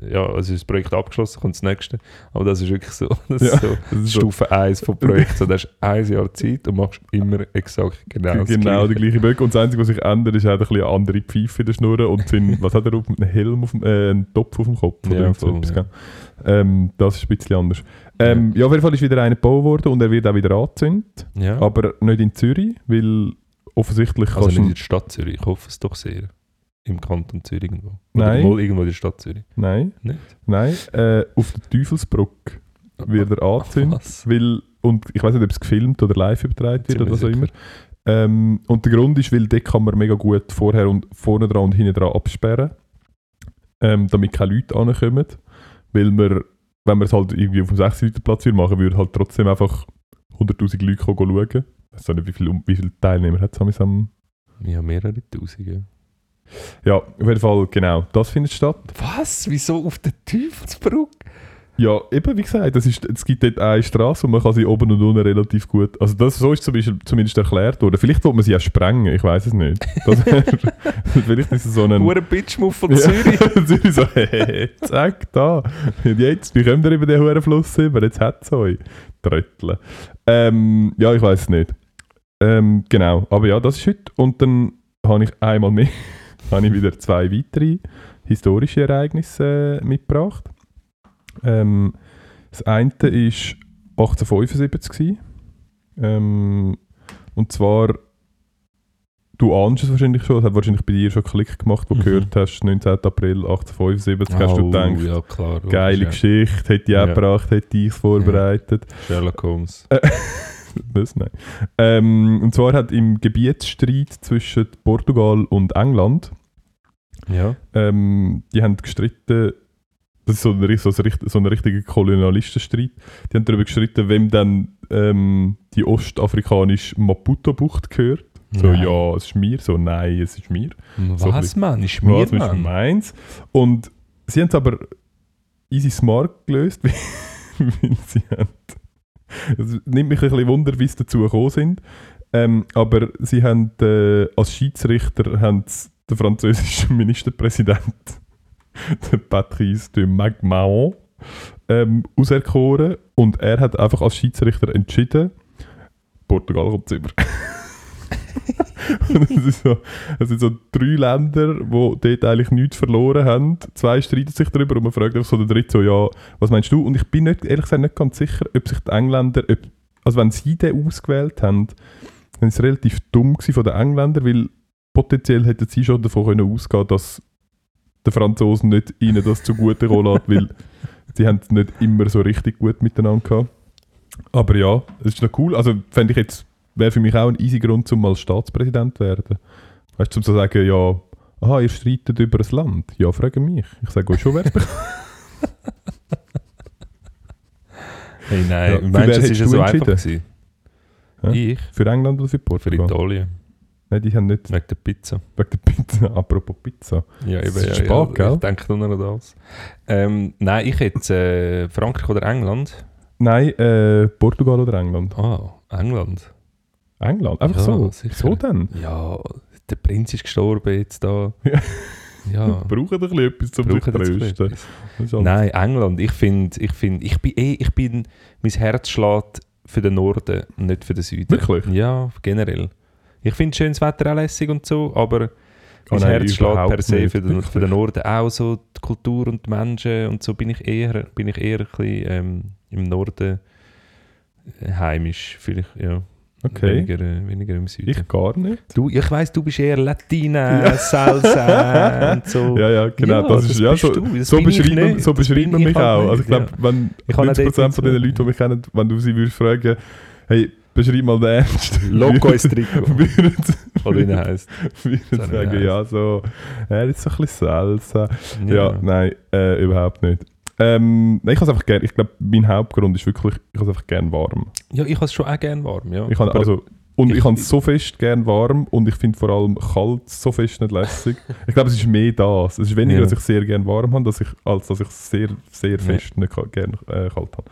ja, also ist das Projekt abgeschlossen, kommt das nächste. Aber das ist wirklich so, das Ja, ist so Das ist so Stufe 1 vom Projekt. So, du hast ein Jahr Zeit und machst immer exakt genau das genau Gleiche. der gleiche Böck. Und das Einzige, was sich ändert, ist halt ein bisschen eine andere Pfeife in der Schnur und sind, was hat er auf einen Helm, auf dem, äh, einen Topf auf dem Kopf oder Ja, so voll, ja. ähm, Das ist ein bisschen anders. Ähm, ja. auf jeden Fall ist wieder einer gebaut worden und er wird auch wieder angezündet. Ja. Aber nicht in Zürich, weil offensichtlich Also kannst nicht in der Stadt Zürich, ich hoffe es doch sehr. Im Kanton Zürich irgendwo. Oder Nein. mal irgendwo in der Stadt Zürich. Nein, Nicht? nein. Äh, auf der Teufelsbrücke wird er angezündet. Was? Weil, und ich weiß nicht, ob es gefilmt oder live übertragen wird oder was auch immer. Ähm, und der Grund ist, weil dort kann man mega gut vorher und vorne dran und hinten dran absperren, ähm, damit keine Leute ankommen. Weil man, wenn man es halt irgendwie auf dem 6 Leute Platz machen, würde halt trotzdem einfach 100'000 Leute schauen. Auch nicht, wie viele wie viel Teilnehmer hat es am Ja, mehrere Tausend. Ja. Ja, auf jeden Fall, genau. Das findet statt. Was? Wieso auf der Teufelsbrücke? Ja, eben wie gesagt, das ist, es gibt dort eine Straße und man kann sie oben und unten relativ gut. Also das so ist zum Beispiel zumindest erklärt worden. Vielleicht wollte man sie auch sprengen, ich weiß es nicht. Das wär, vielleicht ist es so ein. Hure Bitchmove von Ja, Zürich. Zürich so, hey, zack, da. Und jetzt, wie kommt ihr über den hohen Fluss über? Jetzt hat es euch. Tröttle. Ähm, ja, ich weiß es nicht. Ähm, genau, aber ja, das ist heute. Und dann habe ich einmal mehr, habe ich wieder zwei weitere historische Ereignisse äh, mitgebracht. Ähm, das eine war 1875. gewesen. Ähm, und zwar, du ahnst es wahrscheinlich schon, es hat wahrscheinlich bei dir schon Klick gemacht, wo du Mhm. gehört hast, 19. April 1875, hast du Oh, gedacht, ja klar. geile logisch, Geschichte, hätte ich Ja. auch gebracht, hätte ich es vorbereitet. ja. Sherlock Holmes. Was? Nein. Ähm, und zwar hat im Gebietsstreit zwischen Portugal und England, Ja. ähm, die haben gestritten, das ist so ein, so ein, so ein richtiger Kolonialistenstreit, die haben darüber gestritten, wem dann ähm, die ostafrikanische Maputo-Bucht gehört. So, Nein. ja, es ist mir. So, nein, es ist mir. So Was, bisschen- Mann? Ist mir, Was ist Mann? meins? Und sie haben es aber easy smart gelöst, weil sie haben. Es nimmt mich ein bisschen Wunder, wie sie dazu gekommen sind. Ähm, aber sie haben äh, als Schiedsrichter haben den französischen Ministerpräsident, den Patrice de Magmaon, ähm, auserkoren und er hat einfach als Schiedsrichter entschieden, Portugal kommt über. und es, so, es sind so drei Länder, die dort eigentlich nichts verloren haben. Zwei streiten sich darüber und man fragt einfach so der dritte so, ja, was meinst du? Und ich bin nicht, ehrlich gesagt nicht ganz sicher, ob sich die Engländer, ob, also wenn sie den ausgewählt haben, dann ist es relativ dumm von den Engländern, weil potenziell hätten sie schon davon können ausgehen dass der Franzosen nicht ihnen das zugute kommen lässt, weil sie haben es nicht immer so richtig gut miteinander gehabt. Aber ja, es ist noch cool. Also fände ich jetzt, wäre für mich auch ein easy Grund, um mal Staatspräsident zu werden. Weißt du, um zu sagen, ja, aha, ihr streitet über ein Land. Ja, frage mich. Ich sage euch schon, wer Hey, nein, Ja, für meinst es ist ja so einfach gewesen? Ja. Ich? Für England oder für Für Portugal? Italien. Nein, die haben nicht Wegen der Pizza. wegen der Pizza. Apropos Pizza. Ja, eben, ist ja, spät, ja. gell? Ich denke nur noch an das. Ähm, nein, ich hätte äh, Frankreich oder England. Nein, äh, Portugal oder England? Ah, England. England? Einfach Ja, so? sicher. So denn? Ja, der Prinz ist gestorben jetzt da. Ja. Ja, Brauchen bisschen etwas zum sich trösten. Nein, England. Ich finde, ich, find, ich bin eh, ich bin, mein Herz schlägt für den Norden, nicht für den Süden. Wirklich? Ja, generell. Ich finde schönes Wetter auch lässig und so, aber Oh mein nein, Herz schlägt per se für den, für den Norden. Auch so die Kultur und die Menschen und so bin ich eher, bin ich eher ein bisschen ähm, im Norden äh, heimisch, vielleicht, ja. Okay. Weniger, äh, weniger im Süden. Ich gar nicht. du, ich weiss, du bist eher Latina, Salsa und so. Ja, ja, genau. Ja, das das ist, ja, so, du, so beschreibt so beschreibt man ich mich halt auch. nicht, Also ich glaube, ja. wenn Ich habe auch 90% dort von den Leuten, die mich kennen, wenn du sie würdest fragen, hey, beschreib mal den Ernst. Loco ist Trikot, oder wie er heisst. würden sagen, ja, so, er ist so ein bisschen Salsa. Ja, nein, äh, überhaupt nicht. Ähm, nein, ich habe es einfach gerne, ich glaube, mein Hauptgrund ist wirklich, ich habe es einfach gerne warm. Ja, ich habe es schon auch gerne warm, ja. Ich habe, also, und ich, ich- habe es so fest gerne warm und ich finde vor allem kalt so fest nicht lässig. ich glaube, es ist mehr das. Es ist weniger, Ja. dass ich sehr gerne warm habe, dass ich, als dass ich sehr, sehr fest nicht ka- gerne äh, kalt habe.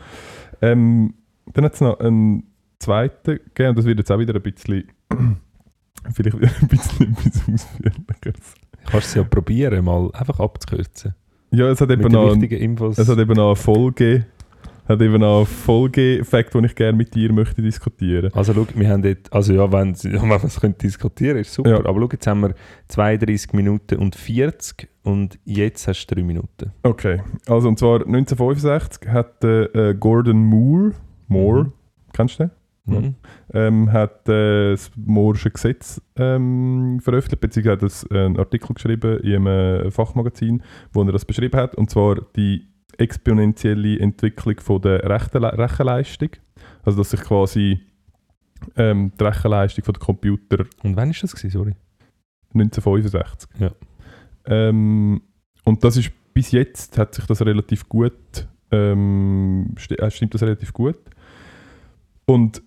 Ähm, dann hat es noch einen zweiten gegeben, das wird jetzt auch wieder ein bisschen, vielleicht wieder ein bisschen etwas ausführlicher. kannst es ja probieren, mal einfach abzukürzen. Ja, es hat eben noch, ein, wichtigen Infos. es hat eben noch eine Folge, hat eben noch einen Folge-Effekt, den ich gerne mit dir möchte diskutieren. also schau, wir haben dort, also ja, wenn, wenn wir es können diskutieren ist super. Ja. Aber schau, jetzt haben wir 32 Minuten und 40 und jetzt hast du 3 Minuten. Okay, also und zwar 1965 hat äh, äh, Gordon Moore, Moore, Mhm. kennst du den? Mhm. Ähm, hat äh, das Moore'sche Gesetz ähm, veröffentlicht, beziehungsweise hat äh, einen Artikel geschrieben in einem Fachmagazin, wo er das beschrieben hat, und zwar die exponentielle Entwicklung von der Rechenle Rechenleistung. Also dass sich quasi ähm, die Rechenleistung von der Computer Und wann ist das gewesen, sorry? 1965. Ja. Ähm, und das ist bis jetzt hat sich das relativ gut, ähm, äh, stimmt das relativ gut. Und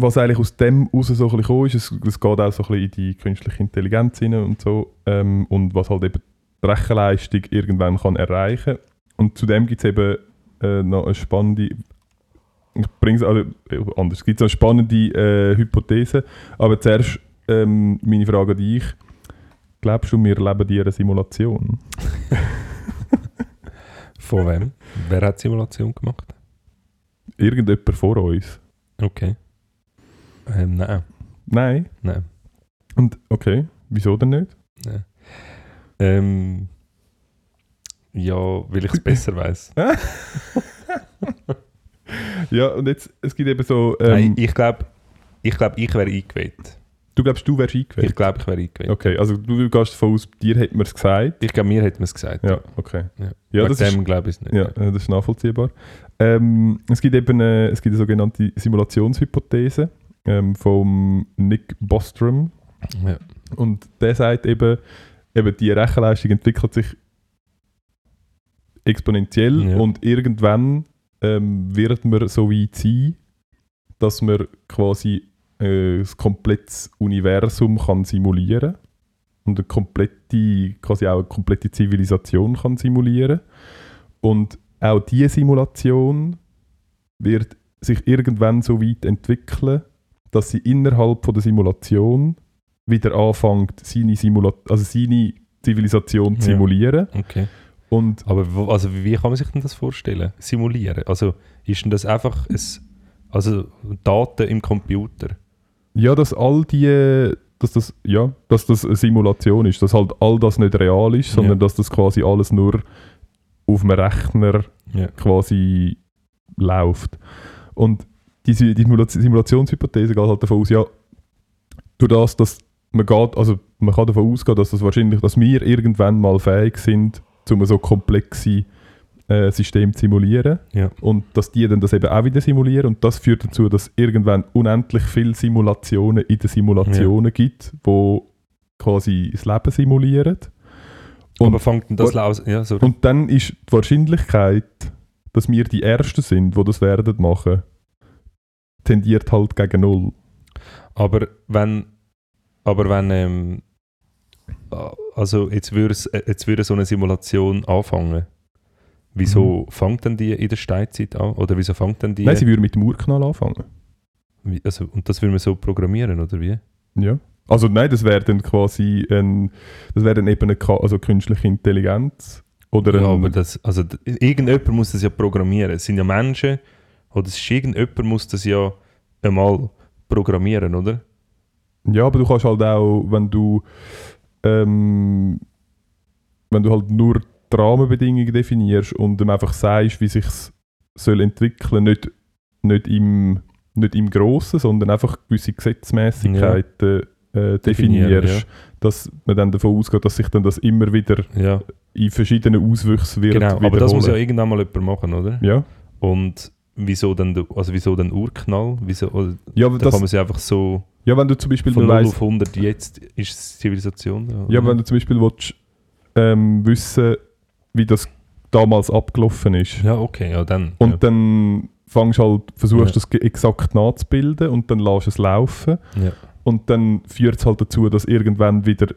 was eigentlich aus dem raus so ein bisschen ist, es, es geht auch so ein bisschen in die künstliche Intelligenz rein und so, ähm, und was halt eben die Rechenleistung irgendwann kann erreichen. Und zudem gibt es eben äh, noch eine spannende, ich bringe es also, äh, anders, es gibt eine spannende äh, Hypothese, aber zuerst ähm, meine Frage an dich. Glaubst du, wir leben in einer Simulation? Von wem? Wer hat die Simulation gemacht? Irgendjemand vor uns? Okay. Ähm, nein, Nein? nein, Und okay, wieso denn nicht? nein. Ähm, ja, weil ich es besser weiß. Ja, und jetzt, es gibt eben so... Nein, Ähm, ich glaube, ich, glaub, ich wäre eingewählt. du glaubst, du wärst eingewählt? Ich glaube, ich wäre eingewählt. Okay, also du gehst davon aus, dir hätte man es gesagt. Ich glaube, mir hätte man es gesagt. Ja, okay. Ja. Ja, das dem glaube ich es nicht. ja, äh, das ist nachvollziehbar. Ähm, es gibt eben eine, es gibt eine sogenannte Simulationshypothese ähm, vom Nick Bostrom. Ja. Und der sagt eben, eben die Rechenleistung entwickelt sich exponentiell Ja. und irgendwann ähm, wird man so weit sein, dass man quasi äh, das komplette Universum kann simulieren und eine komplette, quasi auch eine komplette Zivilisation kann simulieren. Und auch diese Simulation wird sich irgendwann so weit entwickeln, dass sie innerhalb von der Simulation wieder anfängt, seine, Simula also seine Zivilisation zu Ja. simulieren. Okay. Und Aber also wie kann man sich denn das vorstellen? Simulieren? Also ist denn das einfach ein, also Daten im Computer? ja, dass all die, dass das, ja, dass das eine Simulation ist, dass halt all das nicht real ist, sondern Ja. dass das quasi alles nur auf einem Rechner Ja. quasi läuft. Und diese die Simula- Simulationshypothese geht halt davon aus, ja, durch das, dass man geht, also man kann davon ausgehen, dass das wahrscheinlich, dass wir irgendwann mal fähig sind, um so komplexe äh, Systeme zu simulieren Ja. und dass die dann das eben auch wieder simulieren und das führt dazu, dass irgendwann unendlich viele Simulationen in den Simulationen gibt, wo quasi das Leben simulieren. Und Aber fängt das aus? Ja, sorry. und dann ist die Wahrscheinlichkeit, dass wir die Ersten sind, die das werden machen, tendiert halt gegen null. Aber wenn, aber wenn, ähm, ah, also jetzt würde äh, jetzt würde so eine Simulation anfangen. Wieso fängt denn die in der Steinzeit an? Oder wieso fängt denn die? Nein, sie würde mit dem Urknall anfangen. also, und das würde man so programmieren, oder wie? Ja. Also nein, das wäre dann quasi ein, das wäre dann eben eine also künstliche Intelligenz oder Ja, aber das, also irgendjemand muss das ja programmieren. Es sind ja Menschen, oder es ist irgendjemand muss das ja einmal programmieren, oder? Ja, aber du kannst halt auch, wenn du ähm, wenn du halt nur die Rahmenbedingungen definierst und ihm einfach sagst, wie sich soll entwickeln, nicht, nicht im nicht im Grossen, sondern einfach gewisse Gesetzmäßigkeiten äh, Definieren, definierst, dass man dann davon ausgeht, dass sich dann das immer wieder Ja, in verschiedenen Auswüchsen wird genau. Aber das muss ja irgendwann mal jemand machen, oder? ja. Und wieso dann, der- also wieso dann Urknall? Wieso, oder, Ja, da das, kann man sie einfach so ja, wenn du zum Beispiel von dann 0 weißt, auf 100 jetzt ist es Zivilisation. oder? Ja, wenn du zum Beispiel willst, ähm, wissen wie das damals abgelaufen ist. ja, okay, ja dann. Und ja. dann fängst halt, versuchst Ja. das exakt nachzubilden und dann lässt es laufen. ja, Und dann führt es halt dazu, dass irgendwann wieder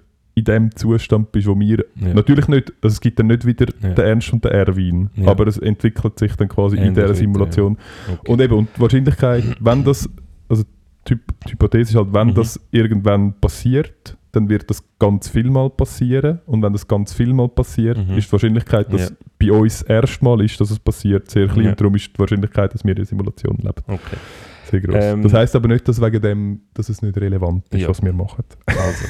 in dem Zustand bist, wo wir. ja. Natürlich nicht, also es gibt dann nicht wieder Ja. den Ernst und den Erwin, Ja. aber es entwickelt sich dann quasi in Ähnlich dieser weiter, Simulation. Okay. Und eben, und die Wahrscheinlichkeit, wenn das, also die, Hyp- die Hypothese ist halt, wenn Mhm. das irgendwann passiert, dann wird das ganz viel mal passieren. Und wenn das ganz viel mal passiert, Mhm. ist die Wahrscheinlichkeit, dass Ja. bei uns erstmal ist, dass es passiert, sehr klein. Ja. Und darum ist die Wahrscheinlichkeit, dass wir in der Simulation leben, okay. sehr groß. Ähm, das heißt aber nicht, dass wegen dem, dass es nicht relevant ist, Ja. was wir machen. Also.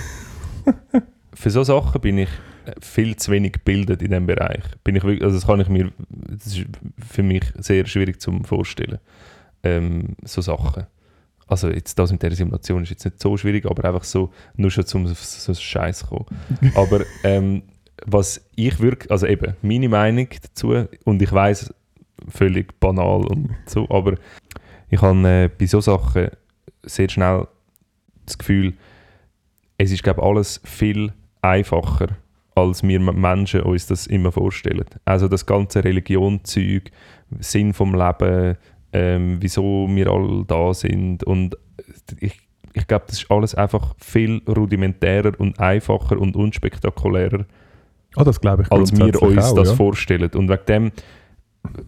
Für so Sachen bin ich äh, viel zu wenig gebildet in diesem Bereich. Bin ich wirklich, also das kann ich mir, das ist für mich sehr schwierig zu vorstellen. Ähm, so Sachen. Also jetzt das mit der Simulation ist jetzt nicht so schwierig, aber einfach so, nur schon zum so Scheiß kommen. aber ähm, was ich wirklich, also eben, meine Meinung dazu, und ich weiß völlig banal und so, aber ich habe äh, bei so Sachen sehr schnell das Gefühl, es ist glaube alles viel einfacher, als wir Menschen uns das immer vorstellen. Also das ganze Religion-Zeug, Sinn vom Leben, ähm, wieso wir alle da sind und ich, ich glaube, das ist alles einfach viel rudimentärer und einfacher und unspektakulärer, ich als wir uns auch, das ja. vorstellen. Und wegen dem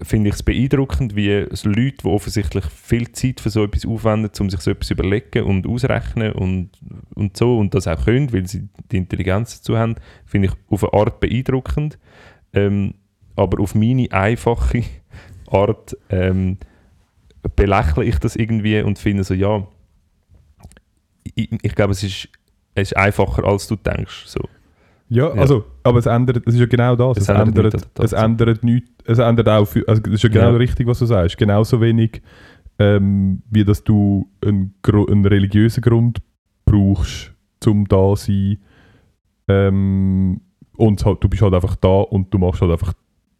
finde ich es beeindruckend, wie es Leute, die offensichtlich viel Zeit für so etwas aufwenden, um sich so etwas überlegen und ausrechnen und, und so und das auch können, weil sie die Intelligenz dazu haben, finde ich auf eine Art beeindruckend. Ähm, aber auf meine einfache Art ähm, belächle ich das irgendwie und finde so, ja, ich, ich glaube, es ist, es ist einfacher, als du denkst. So. Ja, Ja. also, aber es ändert, es ist ja genau das. Es Es, ändert ändert, es ändert nichts, es ändert auch, für, also das ist ja genau Ja. richtig, was du sagst. Genauso wenig, ähm, wie dass du einen, einen religiösen Grund brauchst, zum da sein. Ähm, und halt, du bist halt einfach da und du machst halt einfach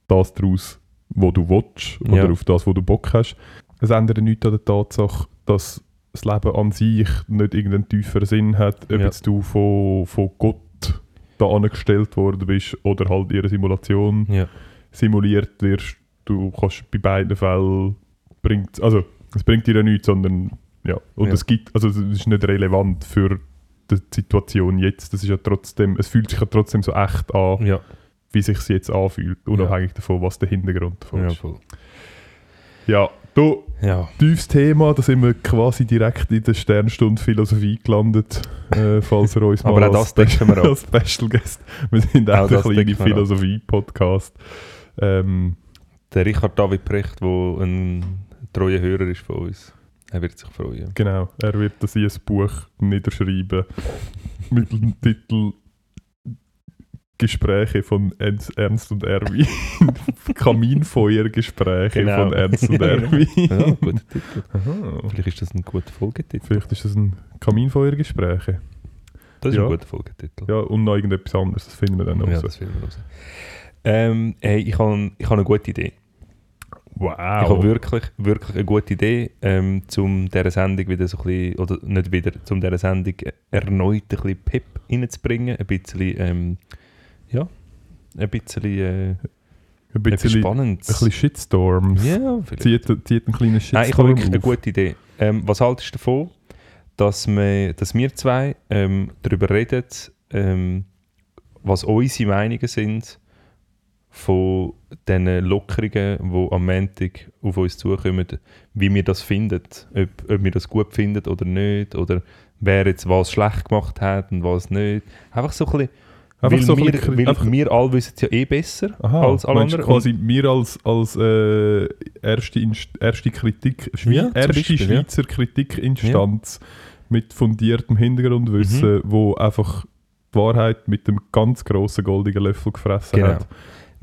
das daraus, wo du willst oder Ja. auf das, wo du Bock hast. Es ändert nichts an der Tatsache, dass das Leben an sich nicht irgendeinen tieferen Sinn hat, ob Ja. jetzt du von, von Gott da angestellt worden bist oder halt einer Simulation Ja. Simuliert wirst. Du kannst bei beiden Fällen bringt also es bringt dir ja nichts, sondern ja und Ja. es gibt also es ist nicht relevant für die Situation jetzt. Das ist ja trotzdem es fühlt sich ja trotzdem so echt an, Ja. wie sich jetzt anfühlt, unabhängig davon, was der Hintergrund davon ja, ist. voll. Ja, Du, Ja. tiefes Thema, da sind wir quasi direkt in der Sternstunde Philosophie gelandet, äh, falls ihr uns Aber mal auch als, das decken wir ab. als Special Guest. Wir sind Auch auch ein kleiner wir. Philosophie-Podcast. Ähm, Der Richard David Precht, der ein treuer Hörer ist von uns. Er wird sich freuen. genau, er wird das in ein Buch niederschreiben mit dem Titel Gespräche von Ernst, und Erwin. Kaminfeuergespräche Genau. von Ernst und Erwin. Ja, guter Titel. Aha. Vielleicht ist das ein guter Folgetitel. Vielleicht ist das ein Kaminfeuergespräche. Das ist Ja. ein guter Folgetitel. Ja, und noch irgendetwas anderes, das finden wir dann noch Ja, raus. das finden wir raus. Ähm, hey, ich habe ich hab eine gute Idee. Wow. Ich habe wirklich, wirklich eine gute Idee, ähm, um dieser Sendung wieder so ein bisschen, oder nicht wieder, um dieser Sendung erneut ein bisschen Pep reinzubringen. Ein bisschen, ähm, ja, ein bisschen, äh, ein bisschen, ein Spannendes. bisschen Shitstorms. ja, vielleicht. Zieht, zieht einen kleinen Nein, Shitstorm ich habe wirklich eine auf. gute Idee. Ähm, was haltest du davon, dass wir, dass wir zwei ähm, darüber reden, ähm, was unsere Meinungen sind von diesen Lockerungen, die am Montag auf uns zukommen, wie wir das finden, ob, ob wir das gut finden oder nicht, oder wer jetzt was schlecht gemacht hat und was nicht. Einfach so ein bisschen, Einfach weil, so wir, bisschen- weil einfach- wir alle wissen es ja eh besser Aha, als alle anderen. quasi wir als, als äh, erste, Inst erste Kritik, Schwe Ja, erste Beispiel, ja. Schweizer Kritikinstanz mit fundiertem Hintergrundwissen, Mhm. wo einfach die Wahrheit mit dem ganz grossen goldenen Löffel gefressen Genau. hat.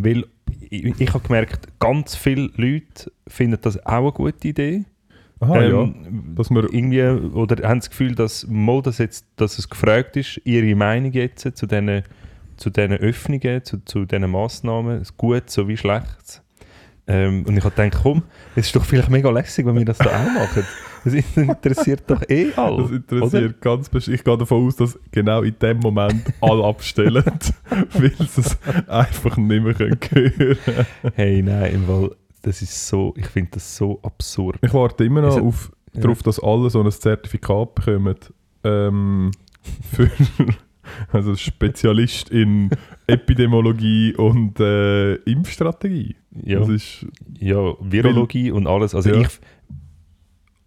Weil ich, ich habe gemerkt, ganz viele Leute finden das auch eine gute Idee. Aha, ja. Ähm, Dass wir, irgendwie, oder haben das Gefühl, dass, mal, dass, jetzt, dass es gefragt ist, ihre Meinung jetzt zu diesen zu diesen Öffnungen, zu, zu diesen Massnahmen, gut sowie schlecht. Ähm, und ich habe gedacht, komm, es ist doch vielleicht mega lässig, wenn wir das da auch machen. Das interessiert doch eh alle. das interessiert ganz bestimmt. Ich gehe davon aus, dass genau in dem Moment alle abstellen, weil sie es einfach nicht mehr hören können. Hey, nein, im Fall, das ist so, ich finde das so absurd. Ich warte immer noch auf, ja. darauf, dass alle so ein Zertifikat bekommen. Ähm, für also Spezialist in Epidemiologie und äh, Impfstrategie. Ja. Das ist, Ja, Virologie und alles. Also Ja. ich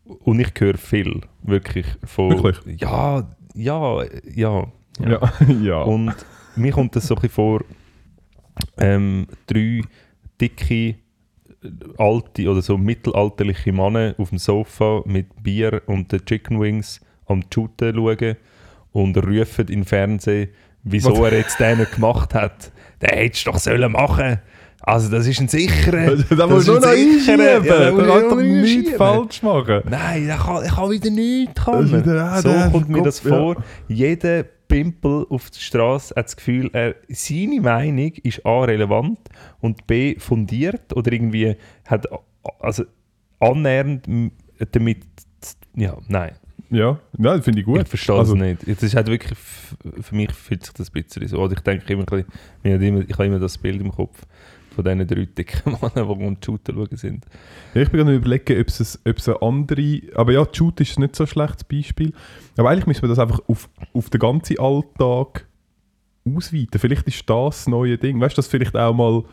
und ich höre viel, wirklich von. Wirklich? Ja, ja, ja. ja, ja. Und mir kommt das so ein bisschen vor, ähm, drei dicke, alte oder so mittelalterliche Männer auf dem Sofa mit Bier und den Chicken Wings am Shooten schauen und rufen im Fernsehen, wieso Was? er jetzt den gemacht hat. Der hätte es doch sollen machen. Also das ist ein sicherer. da muss ist nur noch einschieben. Ja, da da muss ich kann noch doch nichts falsch machen. Nein, er kann, er kann wieder nichts Das kommen. wieder- ah, so kommt mir Kopf, das ja. vor. Jeder Pimpel auf der Straße hat das Gefühl, er, seine Meinung ist A relevant und B fundiert oder irgendwie hat also annähernd damit. Ja, nein, Ja, ja finde ich gut. ich verstehe Also- das nicht. Das ist halt wirklich, für mich fühlt sich das ein bisschen so. Oder ich denke mir immer, ich habe immer das Bild im Kopf von diesen drei dicken Männern, die am Shooter schauen sind. Ja, ich bin gerade überlegen, ob es, ob es eine andere. Aber ja, die Shoot ist nicht so ein schlechtes Beispiel. Aber eigentlich müssen wir das einfach auf, auf den ganzen Alltag ausweiten. Vielleicht ist das das neue Ding. Weißt du, dass vielleicht auch mal,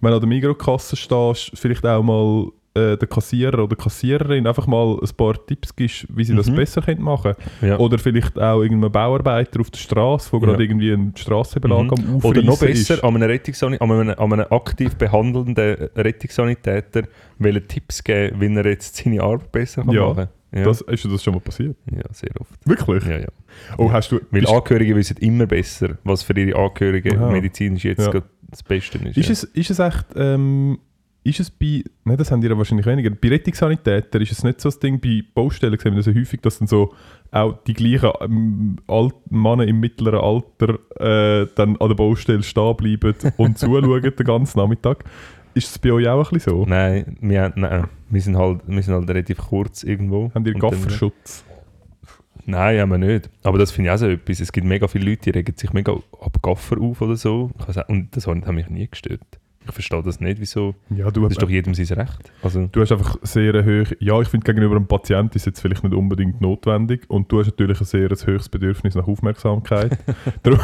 wenn du an der Mikrokasse stehst, vielleicht auch mal äh, der Kassierer oder Kassiererin einfach mal ein paar Tipps gibst, wie sie das Mhm. besser können machen Ja. Oder vielleicht auch irgendein Bauarbeiter auf der Straße, Ja. gerade irgendwie einen Strassenbelag Mhm. am Aufreißen Oder noch ist. besser, an einem, Rettungssani an, einem, an einem aktiv behandelnden Rettungssanitäter wollen Tipps geben, wie er jetzt seine Arbeit besser kann Ja, machen kann. Ja. Das, ist dir das schon mal passiert? ja, sehr oft. Wirklich? Ja, ja. Oh, hast du... Weil Angehörige wissen immer besser, was für ihre Angehörigen Aha. medizinisch jetzt Ja. das Beste ist. Ist ja. es, ist es echt, ähm, ist es bei, nein, das haben die ja wahrscheinlich weniger, bei Rettungssanitätern ist es nicht so das Ding, bei Baustellen sehen wir das ja häufig, dass dann so auch die gleichen ähm, Männer im mittleren Alter äh, dann an der Baustelle stehen bleiben und zuschauen den ganzen Nachmittag. Ist es bei euch auch ein bisschen so? Nein, wir, nein, wir, sind halt, wir sind halt relativ kurz irgendwo. Haben dann- Gafferschutz? Nein, haben wir nicht. Aber das finde ich auch so etwas. Es gibt mega viele Leute, die regen sich mega ab Gaffer auf oder so. Und das hat mich nie gestört. Ich verstehe das nicht, wieso. Ja, du Das ist doch jedem sein Recht. Also, du hast einfach sehr hohe, ja, ich finde gegenüber einem Patienten ist jetzt vielleicht nicht unbedingt notwendig und du hast natürlich ein sehr ein höchstes Bedürfnis nach Aufmerksamkeit. darum,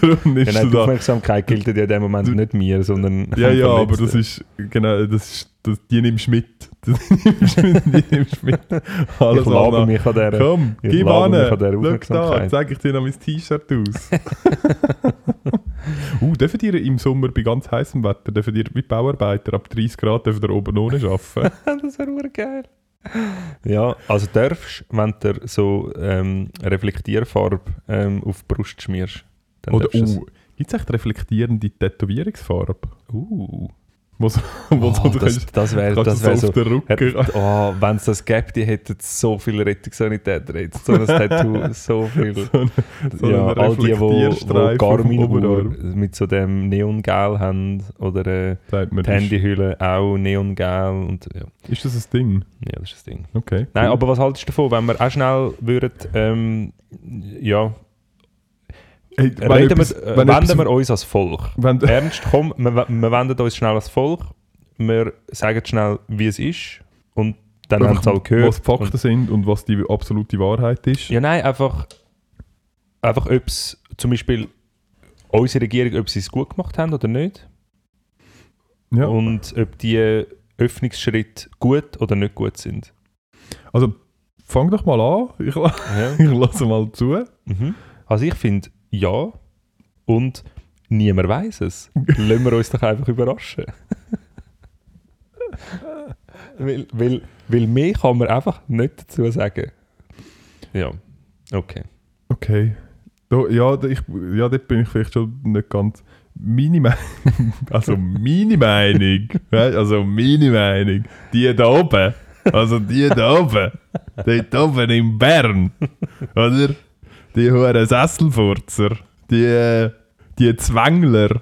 darum ist ja, nein, die Aufmerksamkeit gilt ja in dem Moment Du- nicht mir, sondern Ja, ja, aber das ist, genau, das ist, das, die nimmst du mit. Alles ich labe mich an dieser... Komm, ich gib an. Schau da, Aufmerksamkeit. zeig ich dir noch mein T-Shirt aus. uh, dürfen ihr im Sommer bei ganz heißem Wetter, dürfen ihr wie Bauarbeiter ab 30 Grad dürfen ihr oben ohne arbeiten? das wäre geil. Ja, also darfst, wenn du so ähm, Reflektierfarbe ähm, auf die Brust schmierst, dann Oder, uh, gibt es echt reflektierende Tätowierungsfarbe? Uh. So, wo Oh, das, das wäre das wär so auf den Rücken... Hat, oh, wenn es das gäbe, die hätten so viele Rettungssanitäter jetzt. So ein Tattoo, so viel. so ein, so ja, all die, die, Garmin mit so dem Neongel haben oder äh, die Handyhülle auch Neongel und ja. ist das ein Ding? ja, das ist das Ding. Okay. Nein, cool. aber was haltest du davon, wenn wir auch schnell würden, ähm, ja, Hey, reden etwas- wir, äh, wenden etwas- wir uns als Volk. wenn, Ernst, komm, wir, wir wenden uns schnell als Volk, wir sagen schnell, wie es ist und dann haben sie alle gehört. was die Fakten sind und was die absolute Wahrheit ist. Ja, nein, einfach, einfach ob es zum Beispiel unsere Regierung, ob sie es gut gemacht haben oder nicht. Ja. Und ob die Öffnungsschritte gut oder nicht gut sind. Also, fang doch mal an. Ich, la- Ja. ich lasse mal zu. Mhm. Also ich finde ja und niemand weiß es. Lassen wir uns doch einfach überraschen. weil, weil, weil mehr kann man einfach nicht dazu sagen. Ja, okay. Okay. Da, ja, da, ich, ja, dort bin ich vielleicht schon nicht ganz. Meine Meinung, also meine Meinung, also meine Meinung, die da oben, also die da oben, dort oben in Bern, oder? Die hohen Sesselfurzer, die, äh, die Zwängler,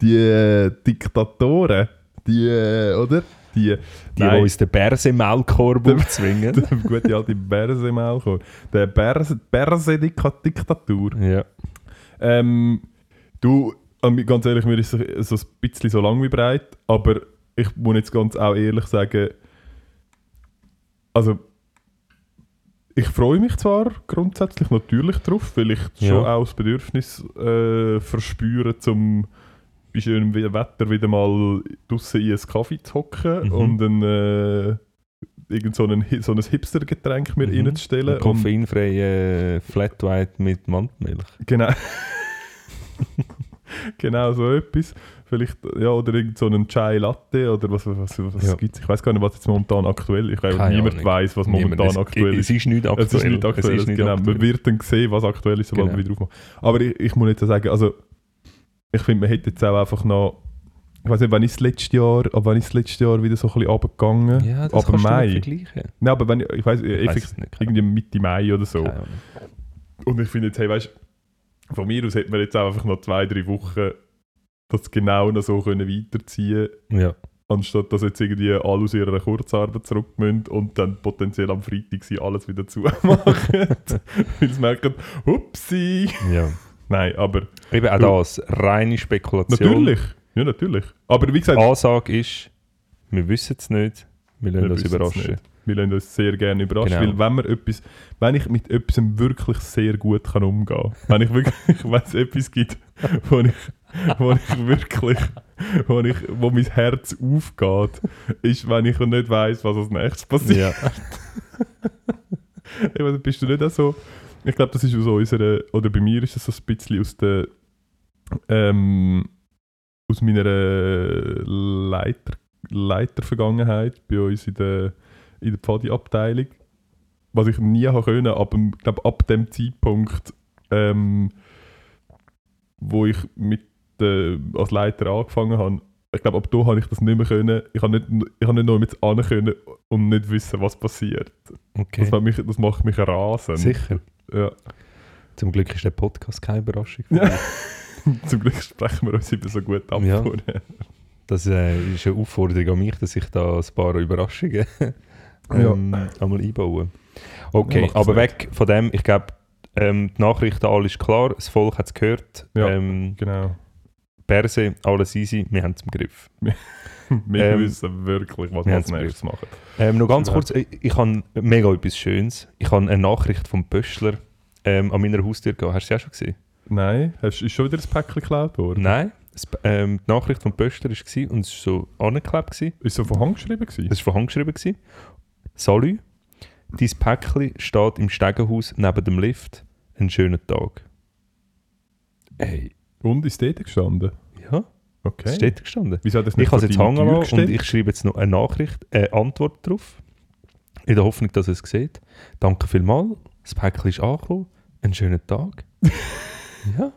die äh, Diktatoren, die, äh, oder? Die, Die, die uns den Bärs im Maulkorb aufzwingen. der gute alte Berse im Alkohol. Der Berse, Berse-Diktatur. ja. Ähm, du, ähm, ganz ehrlich, mir ist es so ein bisschen so lang wie breit, aber ich muss jetzt ganz auch ehrlich sagen, also ich freue mich zwar grundsätzlich natürlich drauf, weil ich Ja. schon auch das Bedürfnis äh, verspüre, zum bei schönem We- Wetter wieder mal draußen in einen Kaffee zu hocken Mhm. und ein, äh, irgend so, einen, so ein Hipster-Getränk mir Mhm. reinzustellen. Und- koffeinfreie Flat White mit Mandmilch. Genau. genau so etwas. Vielleicht, ja, oder irgend so einen Chai Latte oder was, was, was Ja. gibt's? Ich weiß gar nicht, was jetzt momentan aktuell ist. Ich glaube, Keine niemand weiß, was Niemand- momentan es, aktuell es ist. ist nicht aktuell. Es ist nicht aktuell, Es ist nicht genau. aktuell. Man wird dann sehen, was aktuell ist, sobald Genau. wir wieder aufmachen. Aber ich, ich muss jetzt auch sagen, also ich finde, man hätte jetzt auch einfach noch, ich weiß nicht, wann ist das letzte Jahr, aber wann ist das letzte Jahr wieder so ein bisschen runtergegangen? Ja, das aber Mai. du vergleichen. Nein, aber wenn ich, ich weiß, Ich effektiv es nicht. irgendwie Mitte Mai oder so. Und ich finde jetzt, hey, weißt von mir aus hätte man jetzt auch einfach noch zwei, drei Wochen das genau noch so können weiterziehen Ja. anstatt dass jetzt irgendwie alle aus ihrer Kurzarbeit zurück müssen und dann potenziell am Freitag sie alles wieder zumachen. Weil sie merken, upsi. ja. Nein, aber Eben auch Du- das, reine Spekulation. natürlich. Ja, natürlich. Aber wie gesagt, Ansage ist, wir wissen es nicht, wir lassen Wir uns überraschen. nicht. wir lassen uns sehr gerne überraschen, Genau. weil wenn, man etwas, wenn ich mit etwas wirklich sehr gut kann umgehen kann, wenn ich wirklich, wenn es etwas gibt, wo ich, wo ich wirklich, wo, ich, wo mein Herz aufgeht, ist, wenn ich nicht weiß, was als nächstes passiert. Ja. Ich weiß, bist du nicht auch so? Ich glaube, das ist aus unserer, oder bei mir ist das so ein bisschen aus der, ähm, aus meiner Leiter, Leitervergangenheit bei uns in der, in der Pfadi-Abteilung. Was ich nie habe können, aber ich glaube, ab dem Zeitpunkt, ähm, wo ich mit, äh, als Leiter angefangen habe, ich glaube, ab da habe ich das nicht mehr können. Ich habe nicht, ich habe nicht noch mit an können und nicht wissen, was passiert. Okay. Das, macht mich, das macht mich rasend. Sicher. Ja. Zum Glück ist der Podcast keine Überraschung. Ja. Zum Glück sprechen wir uns immer so gut ab. Ja. Das äh, ist eine Aufforderung an mich, dass ich da ein paar Überraschungen ähm, einmal einbaue. Okay, Ja, aber nicht. weg von dem, ich glaube, ähm, die Nachrichten, alles ist klar, das Volk hat es gehört. Ja. Ähm, Genau. Perse, alles easy, wir haben es im Griff. Wir Ähm, wissen wirklich, was wir als nächstes machen. Ähm, noch ganz kurz, ich, ich habe mega etwas Schönes. Ich habe eine Nachricht vom Pöschler ähm, an meiner Haustür gehabt. Hast du sie auch schon gesehen? Nein, hast, ist schon wieder das Päckchen geklaut worden? Nein. Das, ähm, die Nachricht vom Pöster war und es war so angeklebt. Gewesen. Ist so von Hand geschrieben gewesen? Es war von Hand geschrieben. Gewesen. Salü, dein Päckchen steht im Stegenhaus neben dem Lift. Einen schönen Tag. Ey, Und ist dort gestanden? ja, Okay. es steht gestanden. Wieso hat das Ich nicht habe es vor jetzt hängen lassen und ich schreibe jetzt noch eine Nachricht, eine Antwort drauf. In der Hoffnung, dass er es sieht. Danke vielmals. Das Päckchen ist angekommen. Einen schönen Tag. ja,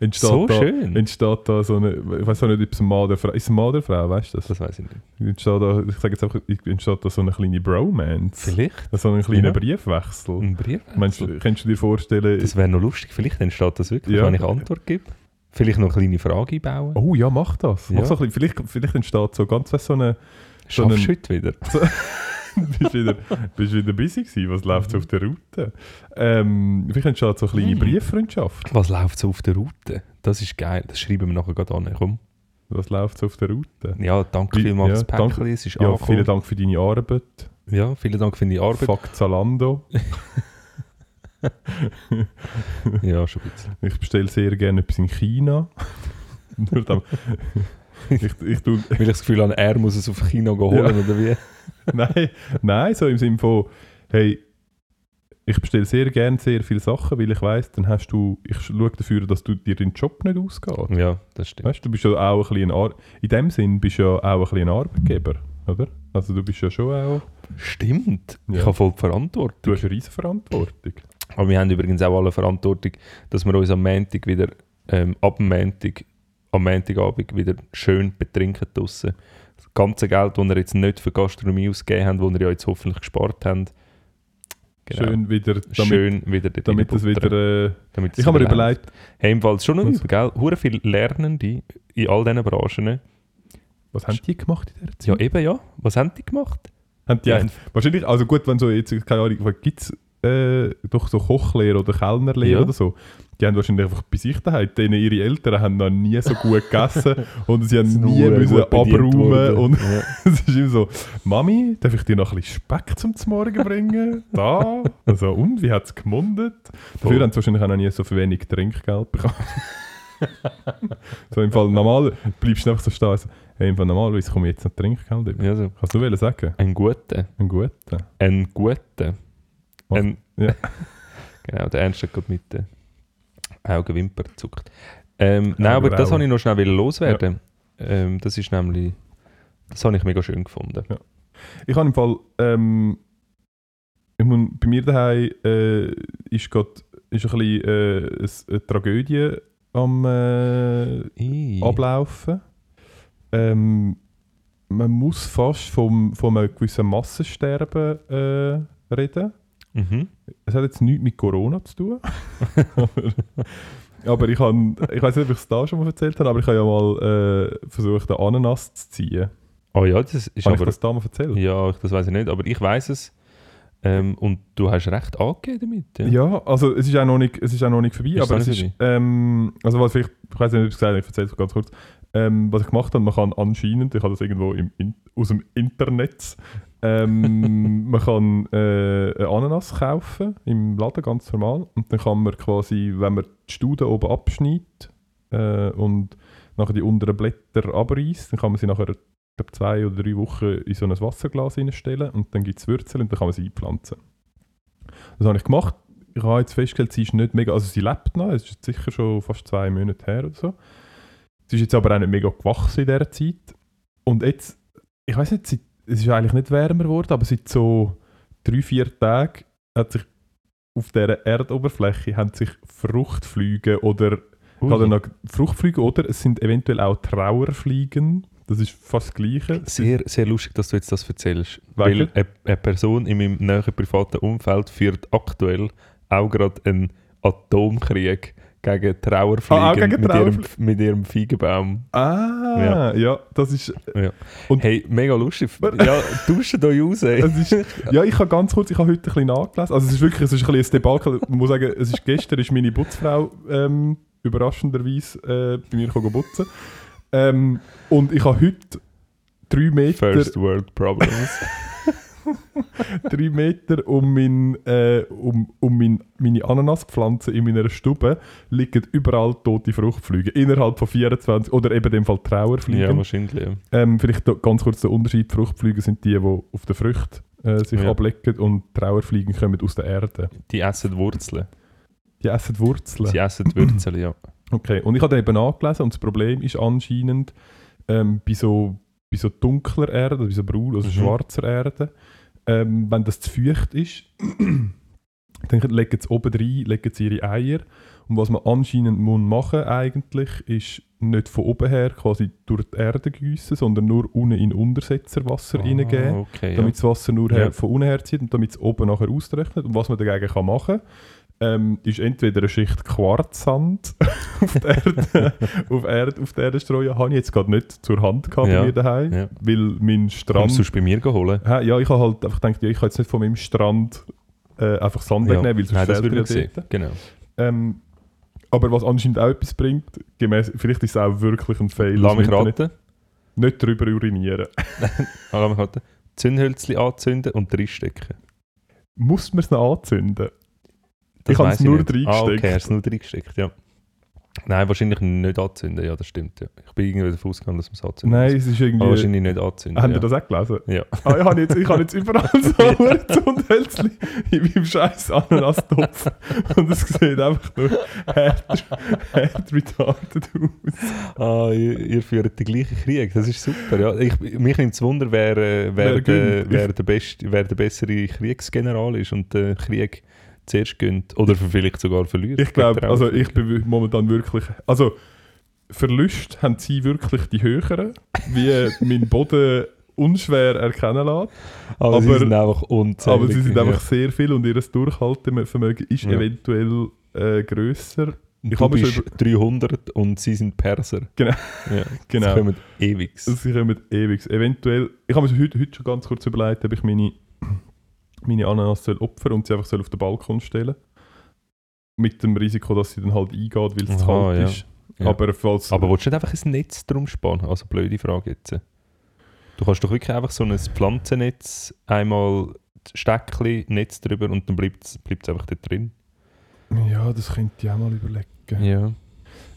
entsteht so da, schön. Entsteht da so eine, ich weiß auch nicht, ob es ein Mann oder Frau ist. es ein Mann oder Frau, weißt du das? Das weiß ich nicht. Entsteht da, ich sage jetzt einfach, entsteht da so eine kleine Bromance. Vielleicht So einen kleinen Ja. Briefwechsel. ein Brief. Meinst, du- kannst du dir vorstellen, Das wäre noch lustig. Vielleicht entsteht das wirklich, Ja. wenn ich Antwort gebe. Vielleicht noch eine kleine Frage einbauen. oh ja, mach das. Mach Ja. so ein bisschen, vielleicht, vielleicht entsteht so ganz so eine, so Schaffst einen- du heute wieder? bist wieder, bist wieder busy gewesen, was läuft so auf der Route? Ähm, vielleicht entsteht so eine kleine Mhm. Brieffreundschaft. Was läuft so auf der Route? Das ist geil. Das schreiben wir nachher gerade an. Komm. Was läuft so auf der Route? Ja, danke Wie- vielmals ja, das Päckchen. danke. Es ist Ja, angekommen. vielen Dank für deine Arbeit. Ja, vielen Dank für deine Arbeit. Fuck Zalando. Ja, schon ein bisschen. Ich bestelle sehr gerne etwas in China. Nur dann, ich, ich tue, Weil ich das Gefühl habe, er muss es auf China holen, oder wie? nein, nein, so im Sinne von, hey, ich bestelle sehr gerne sehr viele Sachen, weil ich weiß, dann hast du, ich schaue dafür, dass du dir deinen Job nicht ausgeht. Ja, das stimmt. Weißt du, bist ja auch ein bisschen ein Ar in dem Sinn bist du ja auch ein bisschen ein Arbeitgeber, oder? Also du bist ja schon auch, Stimmt. Ja. Ich habe voll die Verantwortung. du hast eine riesen Verantwortung. Aber wir haben übrigens auch alle Verantwortung, dass wir uns am Montag wieder, ähm, ab dem Montag, am Montagabend wieder schön betrinken draussen. Das ganze Geld, das wir jetzt nicht für Gastronomie ausgegeben haben, das wir ja jetzt hoffentlich gespart haben. Genau. Schön wieder, damit, schön wieder damit reinbuttern, wieder, äh, damit es ich habe mir überlegt, Hey, im Fall schon noch Was? übel, gell? Hure viele Lernende in all diesen Branchen. was haben die gemacht in der Zeit? Ja, eben ja. Was haben die gemacht? Haben die Ja, wahrscheinlich, also gut, wenn so jetzt, keine Ahnung, gibt es äh, doch so Kochlehrer oder Kellnerlehrer Ja. oder so, die haben wahrscheinlich einfach bei sich daheim, denen ihre Eltern haben noch nie so gut gegessen und sie haben nie müssen abräumen und Ja. es ist immer so, Mami, darf ich dir noch ein bisschen Speck zum Morgen bringen? Da. Also, und, wie hat es gemundet? Dafür haben sie wahrscheinlich auch noch nie so wenig Trinkgeld bekommen. so im Fall normal bleibst du einfach so stehen, also, hey, im Fall normalerweise komme ich jetzt noch Trinkgeld über. Ja, so. Kannst du nur sagen? Ein guter. Ein guter. Ein guter. Ein, ja. genau, der Ernst hat gerade mit den Augenwimpern gezuckt. Ähm, nein, aber das wollte ich noch schnell loswerden. Ähm, das ist nämlich, das habe ich mega schön gefunden. Ich habe im Fall, ähm, ich muss, bei mir daheim äh, ist gerade ist ein bisschen äh, eine Tragödie am äh. Ablaufen. Ähm, man muss fast vom, von einem gewissen Massensterben äh, reden. Mhm. Es hat jetzt nichts mit Corona zu tun. aber ich, han, ich weiß nicht, ob ich es da schon mal erzählt habe, aber ich habe ja mal äh, versucht, einen Ananas zu ziehen. Oh ja, das ist Habe ich aber... das da mal erzählt? Ja, ich- das weiß ich nicht, aber ich weiß es. Ähm, und du hast recht angegeben damit. Ja, also es ist auch noch nicht, es ist auch noch nicht vorbei, Ist aber es ist, ähm, also was vielleicht, ich weiß nicht, ob ich es gesagt habe, ich erzähle es ganz kurz. Ähm, was ich gemacht habe, man kann anscheinend, ich habe das irgendwo im, in, aus dem Internet, ähm, man kann äh, eine Ananas kaufen im Laden, ganz normal, und dann kann man quasi, wenn man die Studen oben abschneidet äh, und nachher die unteren Blätter abreißt, dann kann man sie nachher ich glaube, zwei oder drei Wochen in so ein Wasserglas reinstellen und dann gibt es Wurzeln und dann kann man sie einpflanzen. Das habe ich gemacht. Ich habe jetzt festgestellt, sie ist nicht mega, also sie lebt noch, es ist sicher schon fast zwei Monate her oder so. Sie ist jetzt aber auch nicht mega gewachsen in dieser Zeit. Und jetzt, ich weiß nicht, seit, es ist eigentlich nicht wärmer geworden, aber seit so drei, vier Tagen hat sich auf dieser Erdoberfläche haben sich Fruchtfliegen oder oder noch Fruchtfliegen oder es sind eventuell auch Trauerfliegen. Das ist fast das Gleiche. Sehr, sehr lustig, dass du jetzt das erzählst. Wegen? Weil eine, eine Person in meinem näheren privaten Umfeld führt aktuell auch gerade einen Atomkrieg gegen Trauerfliegen Ah, gegen mit, ihrem, mit ihrem Feigenbaum. Ah, ja, das ist. Ja. Und- hey, mega lustig. Ja, tauschen euch raus. Ist ja, ich habe ganz kurz, ich habe heute ein bisschen nachgelesen. Also es ist wirklich, es ist ein bisschen ein Debakel. Ich muss sagen, es ist gestern ist meine Putzfrau ähm, überraschenderweise äh, bei mir putzen. Ähm, und ich habe heute drei Meter, First World Problems. drei Meter um, mein, äh, um, um mein, meine Ananaspflanze in meiner Stube liegen überall tote Fruchtfliegen. Innerhalb von 24, oder eben in dem Fall Ja, Trauerfliegen. wahrscheinlich. Ja. ähm, vielleicht ganz kurz der Unterschied. Fruchtfliegen sind die, die auf der Frucht äh, sich Ja. ablecken und Trauerfliegen kommen aus der Erde. Die essen Wurzeln. Die essen Wurzeln. Sie essen die Wurzeln, ja. Okay, und ich habe eben angelesen und das Problem ist anscheinend ähm, bei, so, bei so dunkler Erde, bei so braun, also Mhm. schwarzer Erde, ähm, wenn das zu feucht ist, dann legen sie oben rein, legen sie ihre Eier. Und was man anscheinend muss machen eigentlich, ist nicht von oben her quasi durch die Erde gießen, sondern nur unten in Untersetzerwasser reingeben, Ah, okay, ja. damit das Wasser nur Ja. von unten her zieht und damit es oben nachher austrocknet. Und was man dagegen kann machen ähm, ist entweder eine Schicht Quarzsand auf die Erde, auf, Erde, auf die Erde streuen. Habe ich jetzt gerade nicht zur Hand gehabt Ja. bei mir daheim, Ja. weil mein Strand... Kannst du es bei mir holen? Hä, ja, ich habe halt einfach gedacht, ja, ich kann jetzt nicht von meinem Strand äh, einfach Sand Ja. wegnehmen, weil sonst Nein, das fehlt würde ich sehen. dort. Genau. Ähm, aber was anscheinend auch etwas bringt, gemäss, vielleicht ist es auch wirklich ein Fail. Lass mich raten. Nicht drüber urinieren. Lass mich raten. Zündhölzchen anzünden und reinstecken. Muss man es noch anzünden? Das Ich habe es weiss nur nicht. Ah, reingesteckt. okay, hast es nur reingesteckt, ja. Nein, wahrscheinlich nicht anzünden, ja, das stimmt. Ja. Ich bin irgendwie davon ausgegangen, dass man es anzünden Nein, muss. es ist irgendwie... Aber wahrscheinlich nicht anzünden. Habt ja. ihr das auch gelesen? Ja. Ah, ich habe jetzt, ich habe jetzt überall so Zundhölzchen in meinem scheiß Ananastopf. Und es sieht einfach nur hart, retarded aus. Ah, ihr, ihr führt den gleichen Krieg, das ist super. Ja. Ich, mich nimmt es Wunder, wer, äh, wer, Wer der, wer, der beste, wer der bessere Kriegsgeneral ist und den Krieg zuerst gönnt. Oder vielleicht sogar verliert. Ich glaube, also ich bin momentan wirklich... Also, Verlust haben sie wirklich die höheren, wie mein Boden unschwer erkennen lässt. aber, aber- sie sind einfach unzählig. Aber sie sind einfach sehr viel und ihr Durchhaltevermögen ist Ja. eventuell äh, grösser. Ich du bist schon 300 und sie sind Perser. Genau. Ja, Genau. Sie kommen ewig. Sie kommen ewig. Eventuell, ich habe mir heute, heute schon ganz kurz überlegt, ob ich meine, meine Ananas soll opfern und sie einfach soll auf den Balkon stellen Mit dem Risiko, dass sie dann halt eingeht, weil es zu Aha, kalt ja. ist. Ja. Aber falls... Aber willst du nicht einfach ein Netz drum spannen? Also blöde Frage jetzt. Du kannst doch wirklich einfach so ein Pflanzennetz einmal Steckchen, Netz drüber und dann bleibt es einfach dort drin. ja, das könnte ich auch mal überlegen. Ja.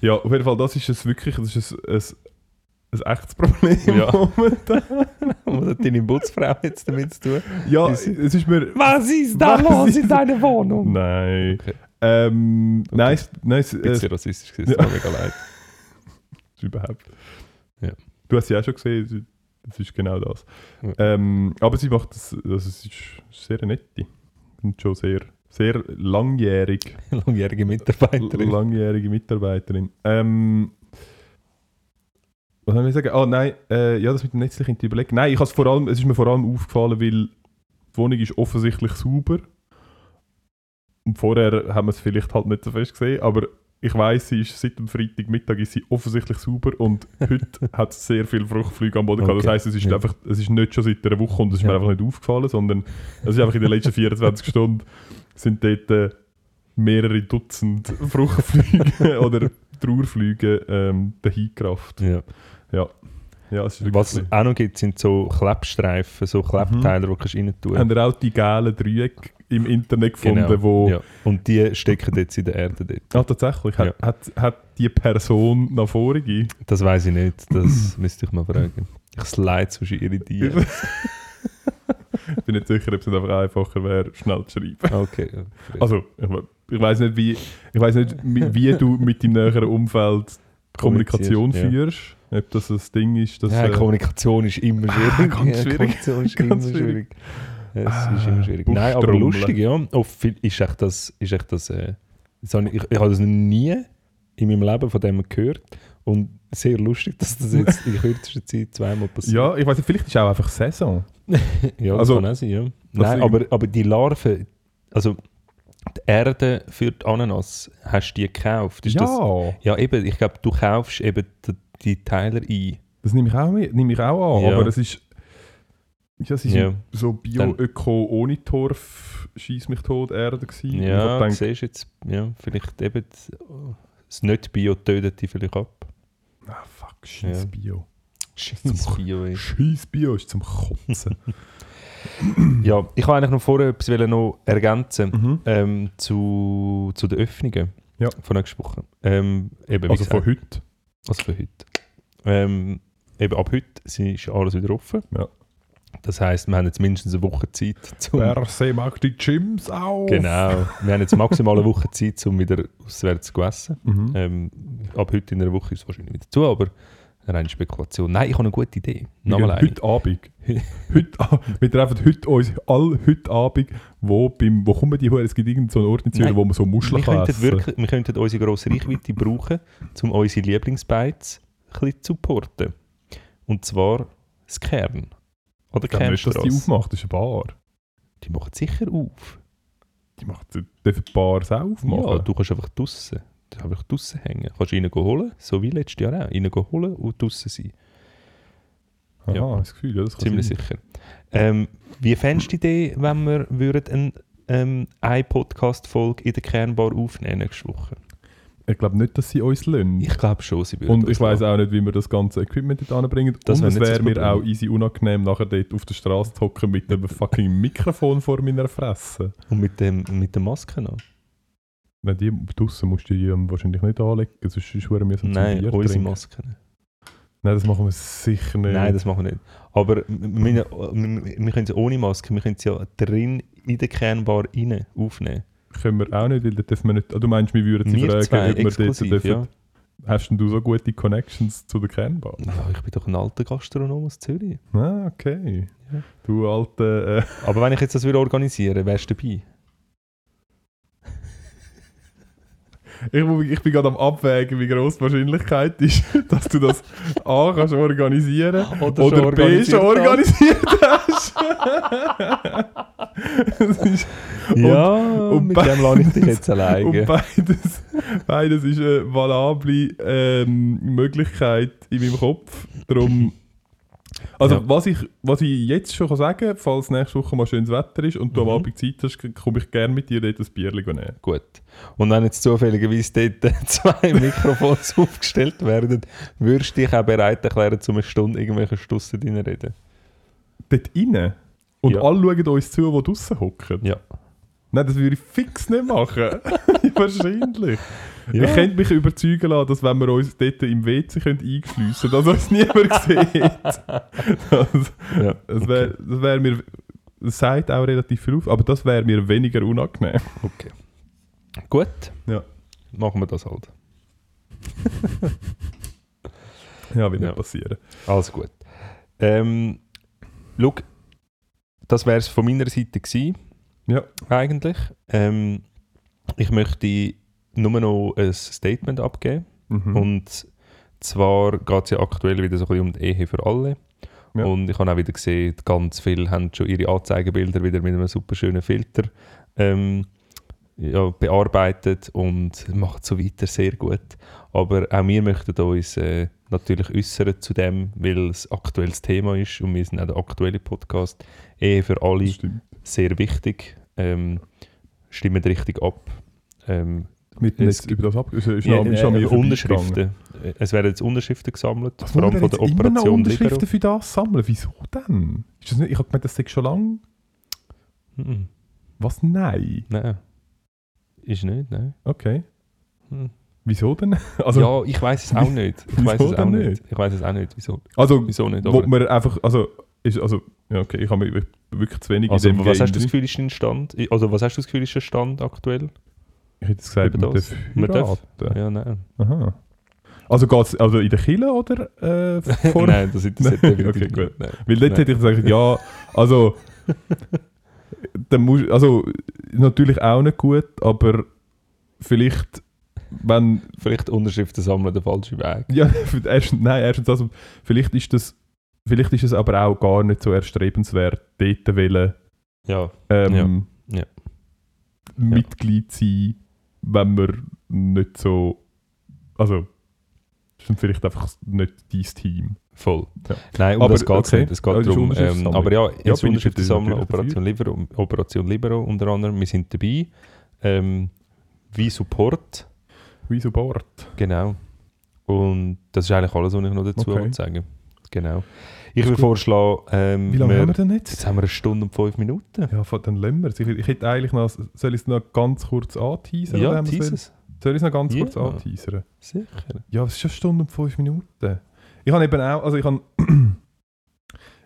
Ja, auf jeden Fall, das ist es wirklich, das ist ein, ein, ein echtes Problem Ja. momentan. Was hat deine Putzfrau jetzt damit zu tun? Ja, Ist- es ist mir... Was ist da los in deiner Wohnung? Nein. Okay. Ähm, Okay. Nein, es, nein, es, Ein es, bisschen rassistisch, es Ja. mega leid. überhaupt. Ja. Du hast sie auch schon gesehen, das ist genau das. Ja. Ähm, aber sie macht das, also es ist sehr nette und schon sehr, sehr langjährig, Langjährige Mitarbeiterin. langjährige Mitarbeiterin. Ähm, was soll ich sagen? Ah nein, äh, ja, das mit dem Netz ich könnte überlegen. Nein, ich has vor allem, es ist mir vor allem aufgefallen, weil die Wohnung ist offensichtlich sauber. Und vorher haben wir es vielleicht halt nicht so fest gesehen, aber ich weiß, sie ist seit dem Freitagmittag ist sie offensichtlich sauber und heute hat es sehr viel Fruchtflüge am Boden gehabt. Das heisst, es ist Ja. einfach, es ist nicht schon seit einer Woche und es ist mir Ja. einfach nicht aufgefallen, sondern es ist einfach in den letzten 24 Stunden sind dort äh, mehrere Dutzend Fruchtflüge oder Trauerflüge ähm, dahingerafft. Ja. Ja. Ja, es ist wirklich Was es auch noch gibt, sind so Klebstreifen, so Klebteile, die du kannst rein tun Haben ihr auch die gelben Dreiecke im Internet gefunden, wo... ja. Und die stecken jetzt in der Erde dort. Ah, tatsächlich? Hat, Ja. hat, hat die Person nach vorige? Das weiß ich nicht, das müsste ich mal fragen. Ich slide zwischen ihre Tiere. Ich bin nicht sicher, ob es nicht einfach einfacher wäre, schnell zu schreiben. Okay. ja, Also, ich, we- ich weiß nicht, wie, ich weiss nicht wie du mit deinem näheren Umfeld Kommunikation führst. Ob das ein Ding ist, dass... ja, äh, Kommunikation ist immer Ah, schwierig. ganz schwierig. Kommunikation ist Ganz immer schwierig. Es Ah, ist immer schwierig. Nein, aber lustig, ja. Viel- ist echt das, ist echt das, äh, ich, ich, ich habe das noch nie in meinem Leben von dem gehört und sehr lustig, dass das jetzt in kürzester Zeit zweimal passiert. ja, ich weiß nicht, vielleicht ist auch einfach Saison. Ja, das Also, kann auch sein, ja. Nein, aber, aber die Larven, also die Erde für die Ananas, hast du die gekauft? Ist ja, Das, ja, eben, ich glaube, du kaufst eben die, die Teile ein. das nehme ich auch, mit, nehme ich auch an, Ja. aber es ist... Ja, es ist Ja. so Bio-Öko ohne Torf schieß mich tot Erde gewesen. Ja, gedacht, siehst jetzt, ja, vielleicht eben das Nicht-Bio tötet die vielleicht ab. ah, fuck, scheiß Ja. Bio. Scheiß Bio, ey. Scheiß Bio ist zum Kotzen. Ja, ich wollte eigentlich noch vorher etwas noch ergänzen mhm. ähm, zu, zu den Öffnungen Ja. von nächster Woche. Ähm, eben, Also von gesagt, heute. Also für heute. Ähm, eben ab heute ist alles wieder offen. Ja. Das heisst, wir haben jetzt mindestens eine Woche Zeit, zum Wer mag die Gyms auf? Genau. Wir haben jetzt maximal eine Woche Zeit, um wieder auswärts zu essen. Mhm. Ähm, ab heute in einer Woche ist es wahrscheinlich wieder zu, aber reine Spekulation. Nein, ich habe eine gute Idee. Nochmal heute Abend. heute, wir treffen heute uns alle heute Abend, wo, beim, wo kommen die her? Es gibt irgendeinen so Ort in Zürich, wo man so Muscheln Wir kann könnten, essen. wirklich, wir könnten unsere grosse Reichweite brauchen, um unsere Lieblingsbites ein bisschen zu supporten. Und zwar das Kern. Oder glaube nicht, dass die Kernstrasse. aufmacht, das ist eine Bar. Die macht sicher auf. Die macht dürfen die Bars auch aufmachen. Ja, du kannst einfach draussen. Du einfach draussen hängen. Kannst gehen holen, so wie letztes Jahr auch. Rein holen und draussen sein. Aha, ja. das Gefühl, ja, das kann Ziemlich sein. sicher. Ähm, wie fändest du die Idee, wenn wir würden ein, ähm, eine Podcast-Folge in der Kernbar aufnehmen nächste Woche? Ich glaube nicht, dass sie uns lassen. Ich glaube schon, sie würden Und ich weiß auch nicht, wie wir das ganze Equipment dort anbringen. Das Und es wäre mir Problem. auch easy unangenehm, nachher dort auf der Straße zu hocken mit einem fucking Mikrofon vor meiner Fresse. Und mit, dem, mit der Maske noch? Nein, die draussen musst du die ähm, wahrscheinlich nicht anlegen, sonst ist es mir so Nein, unsere trinken. Masken. Nein, das machen wir sicher nicht. Nein, das machen wir nicht. Aber wir, wir, wir, wir können es ohne Maske, wir können es ja drin in der Kernbar rein aufnehmen. können wir auch nicht, weil dort dürfen wir nicht... Ah, du meinst, wir würden sie Wir fragen, zwei ob wir dort dürfen... ja. Hast denn du so gute Connections zu der Kernbar? ja. Ich bin doch ein alter Gastronom aus Zürich. Ah, okay. Ja. Du alte... Äh, Aber wenn ich jetzt das würde organisieren, wärst du dabei? Ich, ich bin gerade am Abwägen, wie groß die Wahrscheinlichkeit ist, dass du das A kannst organisieren Oder oder, schon B schon organisiert hast. Ist, Ja, und mit be- dem lasse ich dich jetzt und alleine. beides, beides ist eine valable ähm, Möglichkeit in meinem Kopf. Darum, also Ja. was, ich, was ich jetzt schon sagen kann, falls nächste Woche mal schönes Wetter ist und du Mhm. am Abend Zeit hast, komme ich gerne mit dir dort ein Bier nehmen. Gut. Und wenn jetzt zufälligerweise dort zwei Mikrofons aufgestellt werden, würdest du dich auch bereit erklären, zu einer Stunde irgendwelche Stussen reinreden? Dort rein? Und Ja. alle schauen uns zu, die draussen hocken? Ja. Nein, das würde ich fix nicht machen. Wahrscheinlich. Ja. Ich könnte mich überzeugen lassen, dass wenn wir uns dort im WC können einschliessen können, dass uns niemand sieht. Das, ja. das wäre wär mir... Das sagt auch relativ viel auf, aber das wäre mir weniger unangenehm. Okay. Gut. Ja. Machen wir das halt. Ja, wird Ja. nicht passieren. Alles gut. Ähm, schau, das wäre es von meiner Seite gewesen, Ja. eigentlich. Ähm, ich möchte nur noch ein Statement abgeben. Mhm. Und zwar geht es ja aktuell wieder so ein bisschen um die Ehe für alle. Ja. Und ich habe auch wieder gesehen, ganz viele haben schon ihre Anzeigebilder wieder mit einem super schönen Filter ähm, ja, bearbeitet und macht so weiter sehr gut. Aber auch wir möchten uns äh, natürlich äußern zu dem, weil es aktuelles Thema ist und wir sind auch der aktuelle Podcast. Ehe für alle sehr wichtig. Ähm, stimmt richtig ab. Ähm, Mit jetzt über das ab... Ist, ist, ja, äh, mir vorbeigegangen. Unterschriften. Äh, Es werden jetzt Unterschriften gesammelt, Was vor allem von der Operation Unterschriften Libero. für das sammeln? Wieso denn? Ist das nicht, ich habe gemeint, das sei schon lange... Mhm. Was? Nein. Nein. Ist nicht, nein. Okay. Hm. Wieso denn? Also, ja, ich weiß es auch nicht. Ich weiß es auch nicht? nicht? Ich weiß es auch nicht. Wieso, also wieso nicht? wo Aber, man einfach... Also, ist, also ja, okay, ich habe mich wirklich zu wenig also in dem was Game hast du das. Gefühl, ist dein Stand? Also, was hast du das Gefühl, ist der Stand aktuell? Ich hätte gesagt, man darf Man darf? Ja, nein. Aha. Also geht es also in der Kille oder äh, vor? nein, das interessiert Nein, definitiv okay, nicht. Nein. Weil dort Nein. hätte ich gesagt, ja, also... dann muss, also natürlich auch nicht gut, aber vielleicht, wenn... Vielleicht Unterschriften sammeln, der falsche Weg. Ja, erstens, nein, erstens also, vielleicht ist das... Vielleicht ist es aber auch gar nicht so erstrebenswert, dort wollen, Ja, ähm, Ja, ja. Mitglied sein, wenn man nicht so... Also, ist vielleicht einfach nicht dein Team. voll. Ja. Nein, um Aber, das geht es okay. nicht. Es Ja, geht ist darum, ähm, aber ja, Ja, jetzt ich Unterschriften sammeln, Operation Libero, Operation Libero unter anderem. Wir sind dabei. Ähm, wie Support, Wie so Bord. genau. Und das ist eigentlich alles, was ich noch dazu Okay. sagen Genau. Ich würde vorschlagen, ähm, Wie lange wir- haben wir denn jetzt? jetzt haben wir eine Stunde und fünf Minuten. Ja, dann lassen wir es. Ich, ich hätte eigentlich noch, soll ich es noch ganz kurz anteasern? Ja, dieses. Soll ich es noch ganz kurz Ja. anteasern? Sicher. Ja, es ist schon eine Stunde und fünf Minuten. Ich habe eben auch, also ich habe,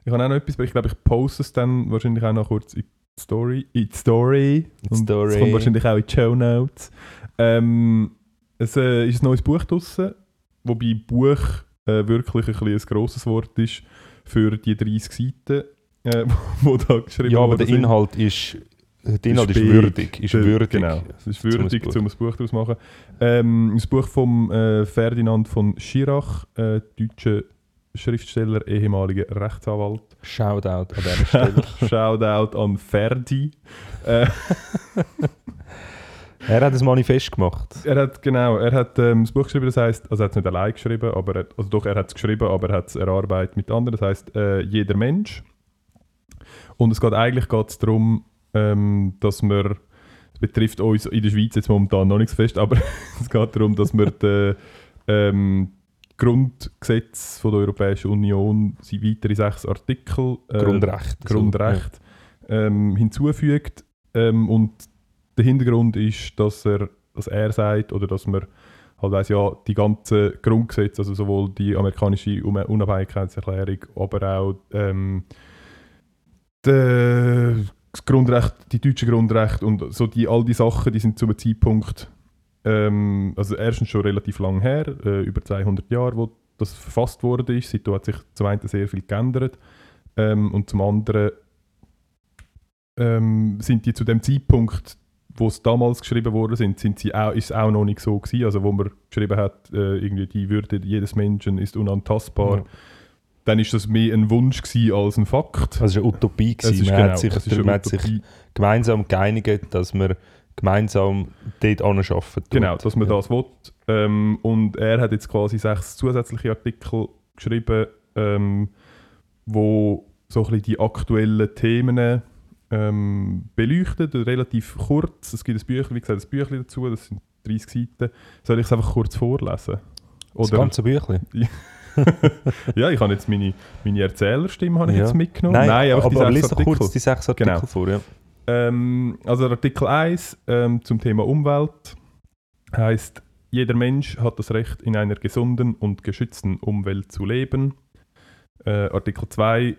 ich habe auch noch etwas, aber ich glaube, ich poste es dann wahrscheinlich auch noch kurz in die Story. In die Story. In die Und Story. Es kommt wahrscheinlich auch in die Show Notes. Ähm, es äh, ist ein neues Buch draussen, wobei Buch äh, wirklich ein, bisschen ein grosses Wort ist für die 30 Seiten, äh, wo da geschrieben Ja, aber der sind. Inhalt ist, der Inhalt ist big. würdig. Ist Der- würdig. Genau, es ist würdig, Buch. um ein Buch daraus zu machen. Ähm, ein Buch von äh, Ferdinand von Schirach, äh, deutscher Schriftsteller, ehemaliger Rechtsanwalt. Shoutout an dieser Stelle. Shoutout an Ferdi. Er hat ein Manifest gemacht. er hat genau, er hat ähm, das Buch geschrieben, das heißt, also er hat es nicht allein geschrieben, aber er, also doch, er hat es geschrieben, aber er hat es erarbeitet mit anderen. Das heißt, äh, jeder Mensch. Und es geht eigentlich geht's darum, ähm, dass wir das betrifft uns in der Schweiz jetzt momentan noch nichts fest, aber es geht darum, dass wir die ähm, Grundgesetze von der Europäischen Union, sind weitere sechs Artikel, äh, Grundrecht. Grundrecht ähm, hinzufügt. Ähm, und der Hintergrund ist, dass er, dass er sagt, oder dass man halt weiss, ja, die ganzen Grundgesetze, also sowohl die amerikanische Un- Unabhängigkeitserklärung, aber auch ähm, de, das Grundrecht, die deutschen Grundrechte und so die, all die Sachen, die sind zu einem Zeitpunkt, ähm, also erstens schon relativ lang her, äh, über 200 Jahre, wo das verfasst worden ist. Seitdem hat sich zum einen sehr viel geändert ähm, und zum anderen ähm, sind die zu dem Zeitpunkt, wo es damals geschrieben worden sind, sind sie auch, ist es auch noch nicht so gewesen. Also wo man geschrieben hat, äh, irgendwie die Würde jedes Menschen ist unantastbar, Ja. dann ist das mehr ein Wunsch gewesen als ein Fakt. Das war eine Utopie. Es Gewesen. Man genau, hat sich, es man hat sich gemeinsam geeinigt, dass man gemeinsam dort anschaffen. Genau, dass man ja. das will. Ähm, und er hat jetzt quasi sechs zusätzliche Artikel geschrieben, ähm, wo so ein bisschen die aktuellen Themen ähm, beleuchtet, relativ kurz. Es gibt ein Büchlein, wie gesagt, ein Büchlein dazu, das sind 30 Seiten. Soll ich es einfach kurz vorlesen? Das Oder, ganze Büchlein. ja, ich habe jetzt meine, meine Erzählerstimme habe ich Ja. jetzt mitgenommen. Nein, einfach aber, aber lies doch kurz die sechs Artikel Genau. vor. Ja. Ähm, also Artikel 1 ähm, zum Thema Umwelt heißt, jeder Mensch hat das Recht, in einer gesunden und geschützten Umwelt zu leben. Äh, Artikel 2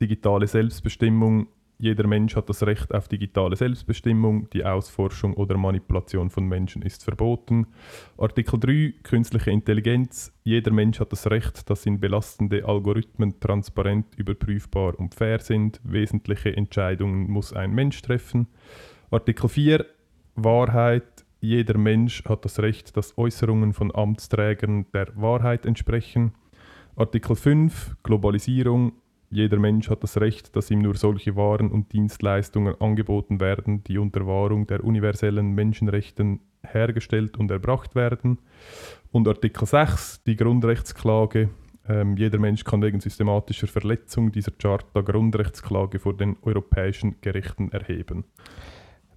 digitale Selbstbestimmung. Jeder Mensch hat das Recht auf digitale Selbstbestimmung. Die Ausforschung oder Manipulation von Menschen ist verboten. Artikel 3 künstliche Intelligenz. Jeder Mensch hat das Recht, dass ihn belastende Algorithmen transparent, überprüfbar und fair sind. Wesentliche Entscheidungen muss ein Mensch treffen. Artikel 4 Wahrheit. Jeder Mensch hat das Recht, dass Äußerungen von Amtsträgern der Wahrheit entsprechen. Artikel 5 Globalisierung. Jeder Mensch hat das Recht, dass ihm nur solche Waren und Dienstleistungen angeboten werden, die unter Wahrung der universellen Menschenrechten hergestellt und erbracht werden. Und Artikel 6, die Grundrechtsklage. Ähm, jeder Mensch kann wegen systematischer Verletzung dieser Charta Grundrechtsklage vor den europäischen Gerichten erheben.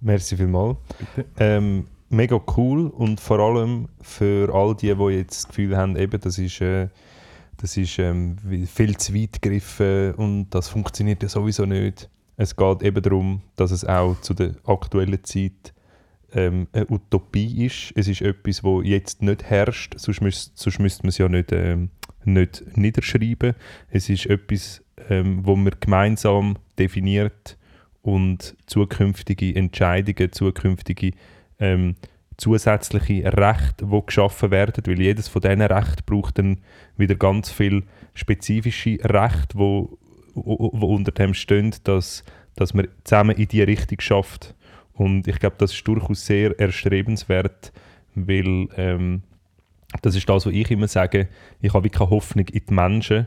Merci vielmals. Ähm, mega cool und vor allem für all die, die jetzt das Gefühl haben, eben, das ist, äh, das ist ähm, viel zu weit gegriffen und das funktioniert ja sowieso nicht. Es geht eben darum, dass es auch zu der aktuellen Zeit ähm, eine Utopie ist. Es ist etwas, wo jetzt nicht herrscht, sonst, müsst, sonst müsste man es ja nicht, ähm, nicht niederschreiben. Es ist etwas, ähm, wo man gemeinsam definiert und zukünftige Entscheidungen, zukünftige ähm, zusätzliche Rechte, die geschaffen werden, weil jedes von diesen Rechten braucht dann wieder ganz viel spezifische Rechte, wo, wo, wo unter dem stehen, dass, dass man zusammen in die Richtung schafft. Und ich glaube, das ist durchaus sehr erstrebenswert, weil ähm, das ist das, was ich immer sage, ich habe wirklich keine Hoffnung in die Menschen.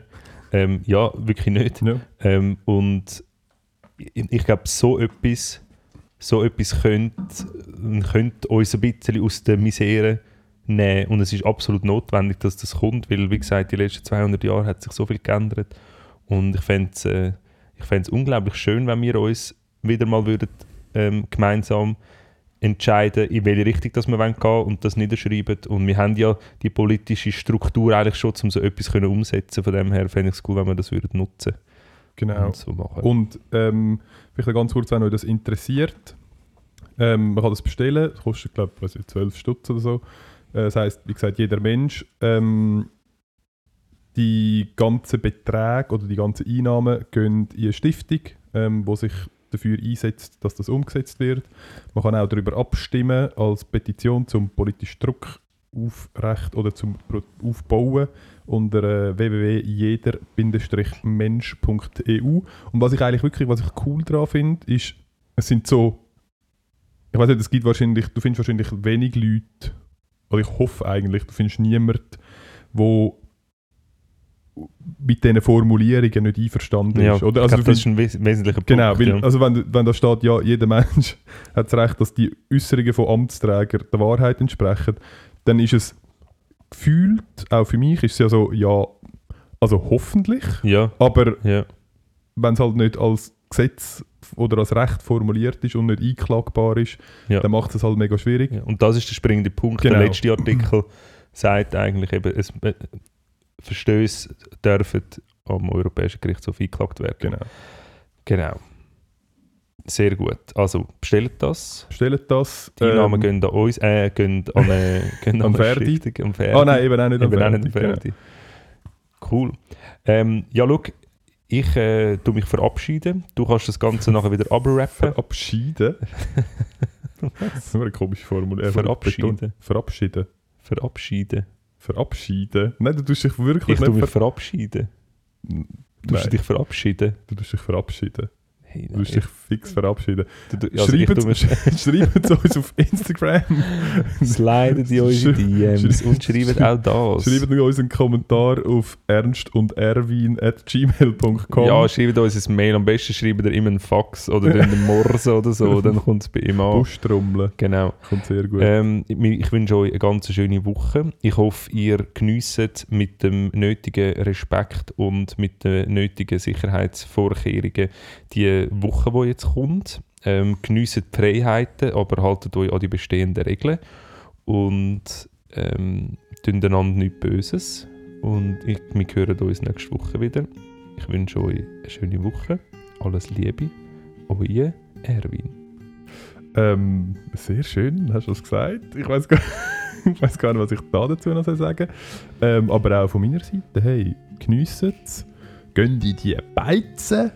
Ähm, ja, wirklich nicht. Ja. Ähm, und ich, ich glaube, so etwas, so etwas könnte, könnte uns ein bisschen aus der Misere nehmen. Und es ist absolut notwendig, dass das kommt, weil, wie gesagt, die letzten 200 Jahre hat sich so viel geändert. Und ich fände es äh, unglaublich schön, wenn wir uns wieder mal würden, ähm, gemeinsam entscheiden, in welche Richtung dass wir gehen wollen und das niederschreiben. Und wir haben ja die politische Struktur eigentlich schon, um so etwas umsetzen Von dem her fände ich es cool, wenn wir das würden nutzen Genau. und so machen. Und ähm, vielleicht ganz kurz, wenn euch das interessiert, ähm, man kann das bestellen, das kostet glaube ich 12 Stutz oder so. Äh, das heisst, wie gesagt, jeder Mensch, ähm, die ganzen Beträge oder die ganzen Einnahmen gehen in eine Stiftung, ähm, wo sich dafür einsetzt, dass das umgesetzt wird. Man kann auch darüber abstimmen als Petition zum politischen Druck aufrecht oder zum Aufbauen unter äh, www.jeder-mensch.eu. Und was ich eigentlich wirklich, was ich cool daran finde, ist, es sind so, ich weiß nicht, es gibt wahrscheinlich, du findest wahrscheinlich wenig Leute, oder ich hoffe eigentlich, du findest niemanden, wo mit diesen Formulierungen nicht einverstanden ja, ist. Oder? Also glaube, du das ist ein wes wesentlicher Punkt. Genau, weil, ja. also wenn, wenn da steht, ja, jeder Mensch hat das Recht, dass die Äußerungen von Amtsträgern der Wahrheit entsprechen, dann ist es gefühlt, auch für mich, ist es ja so, ja, also hoffentlich, ja, aber ja, wenn es halt nicht als Gesetz oder als Recht formuliert ist und nicht einklagbar ist, Ja. dann macht es halt mega schwierig. ja. Und das ist der springende Punkt. Genau. Der letzte Artikel sagt eigentlich eben, es, äh, Verstöße dürfen am Europäischen Gerichtshof eingeklagt werden. Genau. Genau. Sehr gut. Also bestellt das. Bestellt das. Die ähm, gehen an uns, äh, gehen an, äh, gehen An an. Stiftung, an Verdi. Ah nein, eben auch nicht Eben auch nicht Fernsehen, an genau. Verdi. Cool. Ähm, ja, schau, ich äh, tu mich verabschieden. Du kannst das Ganze nachher wieder abrappen. Verabschieden. das ist eine komische Formel. Äh, Verabschieden. Verabschieden. Verabschieden. Verabschieden. Nein, du tust dich wirklich Ich tu nicht mich ver verabschieden. Nein, Tust du dich verabschieden? du tust dich verabschieden. Hey, Du nein, tust dich fix verabschieden. du, also Schreibt uns auf Instagram. slidet in unsere DMs und schreibt auch das. Schreibt uns einen Kommentar auf ernst und erwin at gmail.com. Ja, schreibt uns ein Mail. Am besten schreibt ihr immer einen Fax oder einen Morse oder so. Dann kommt es bei ihm an. Buschtrommeln. Genau. Kommt sehr gut. Ähm, ich ich wünsche euch eine ganz schöne Woche. Ich hoffe, ihr geniesst mit dem nötigen Respekt und mit den nötigen Sicherheitsvorkehrungen die Woche, die jetzt kommt. Ähm, geniesst die Freiheiten, aber haltet euch an die bestehenden Regeln und ähm, tun einander nichts Böses. Und ich, wir hören uns nächste Woche wieder. Ich wünsche euch eine schöne Woche. Alles Liebe. Euer Erwin. Ähm, sehr schön, hast du das gesagt? Ich weiß gar, gar nicht, was ich da dazu noch sagen soll. Ähm, aber auch von meiner Seite, hey, geniessen es, in die Beizen,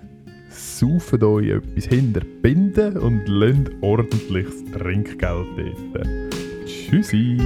saufen euch etwas hinter die Binde und lasst ordentliches Trinkgeld dort. Tschüssi!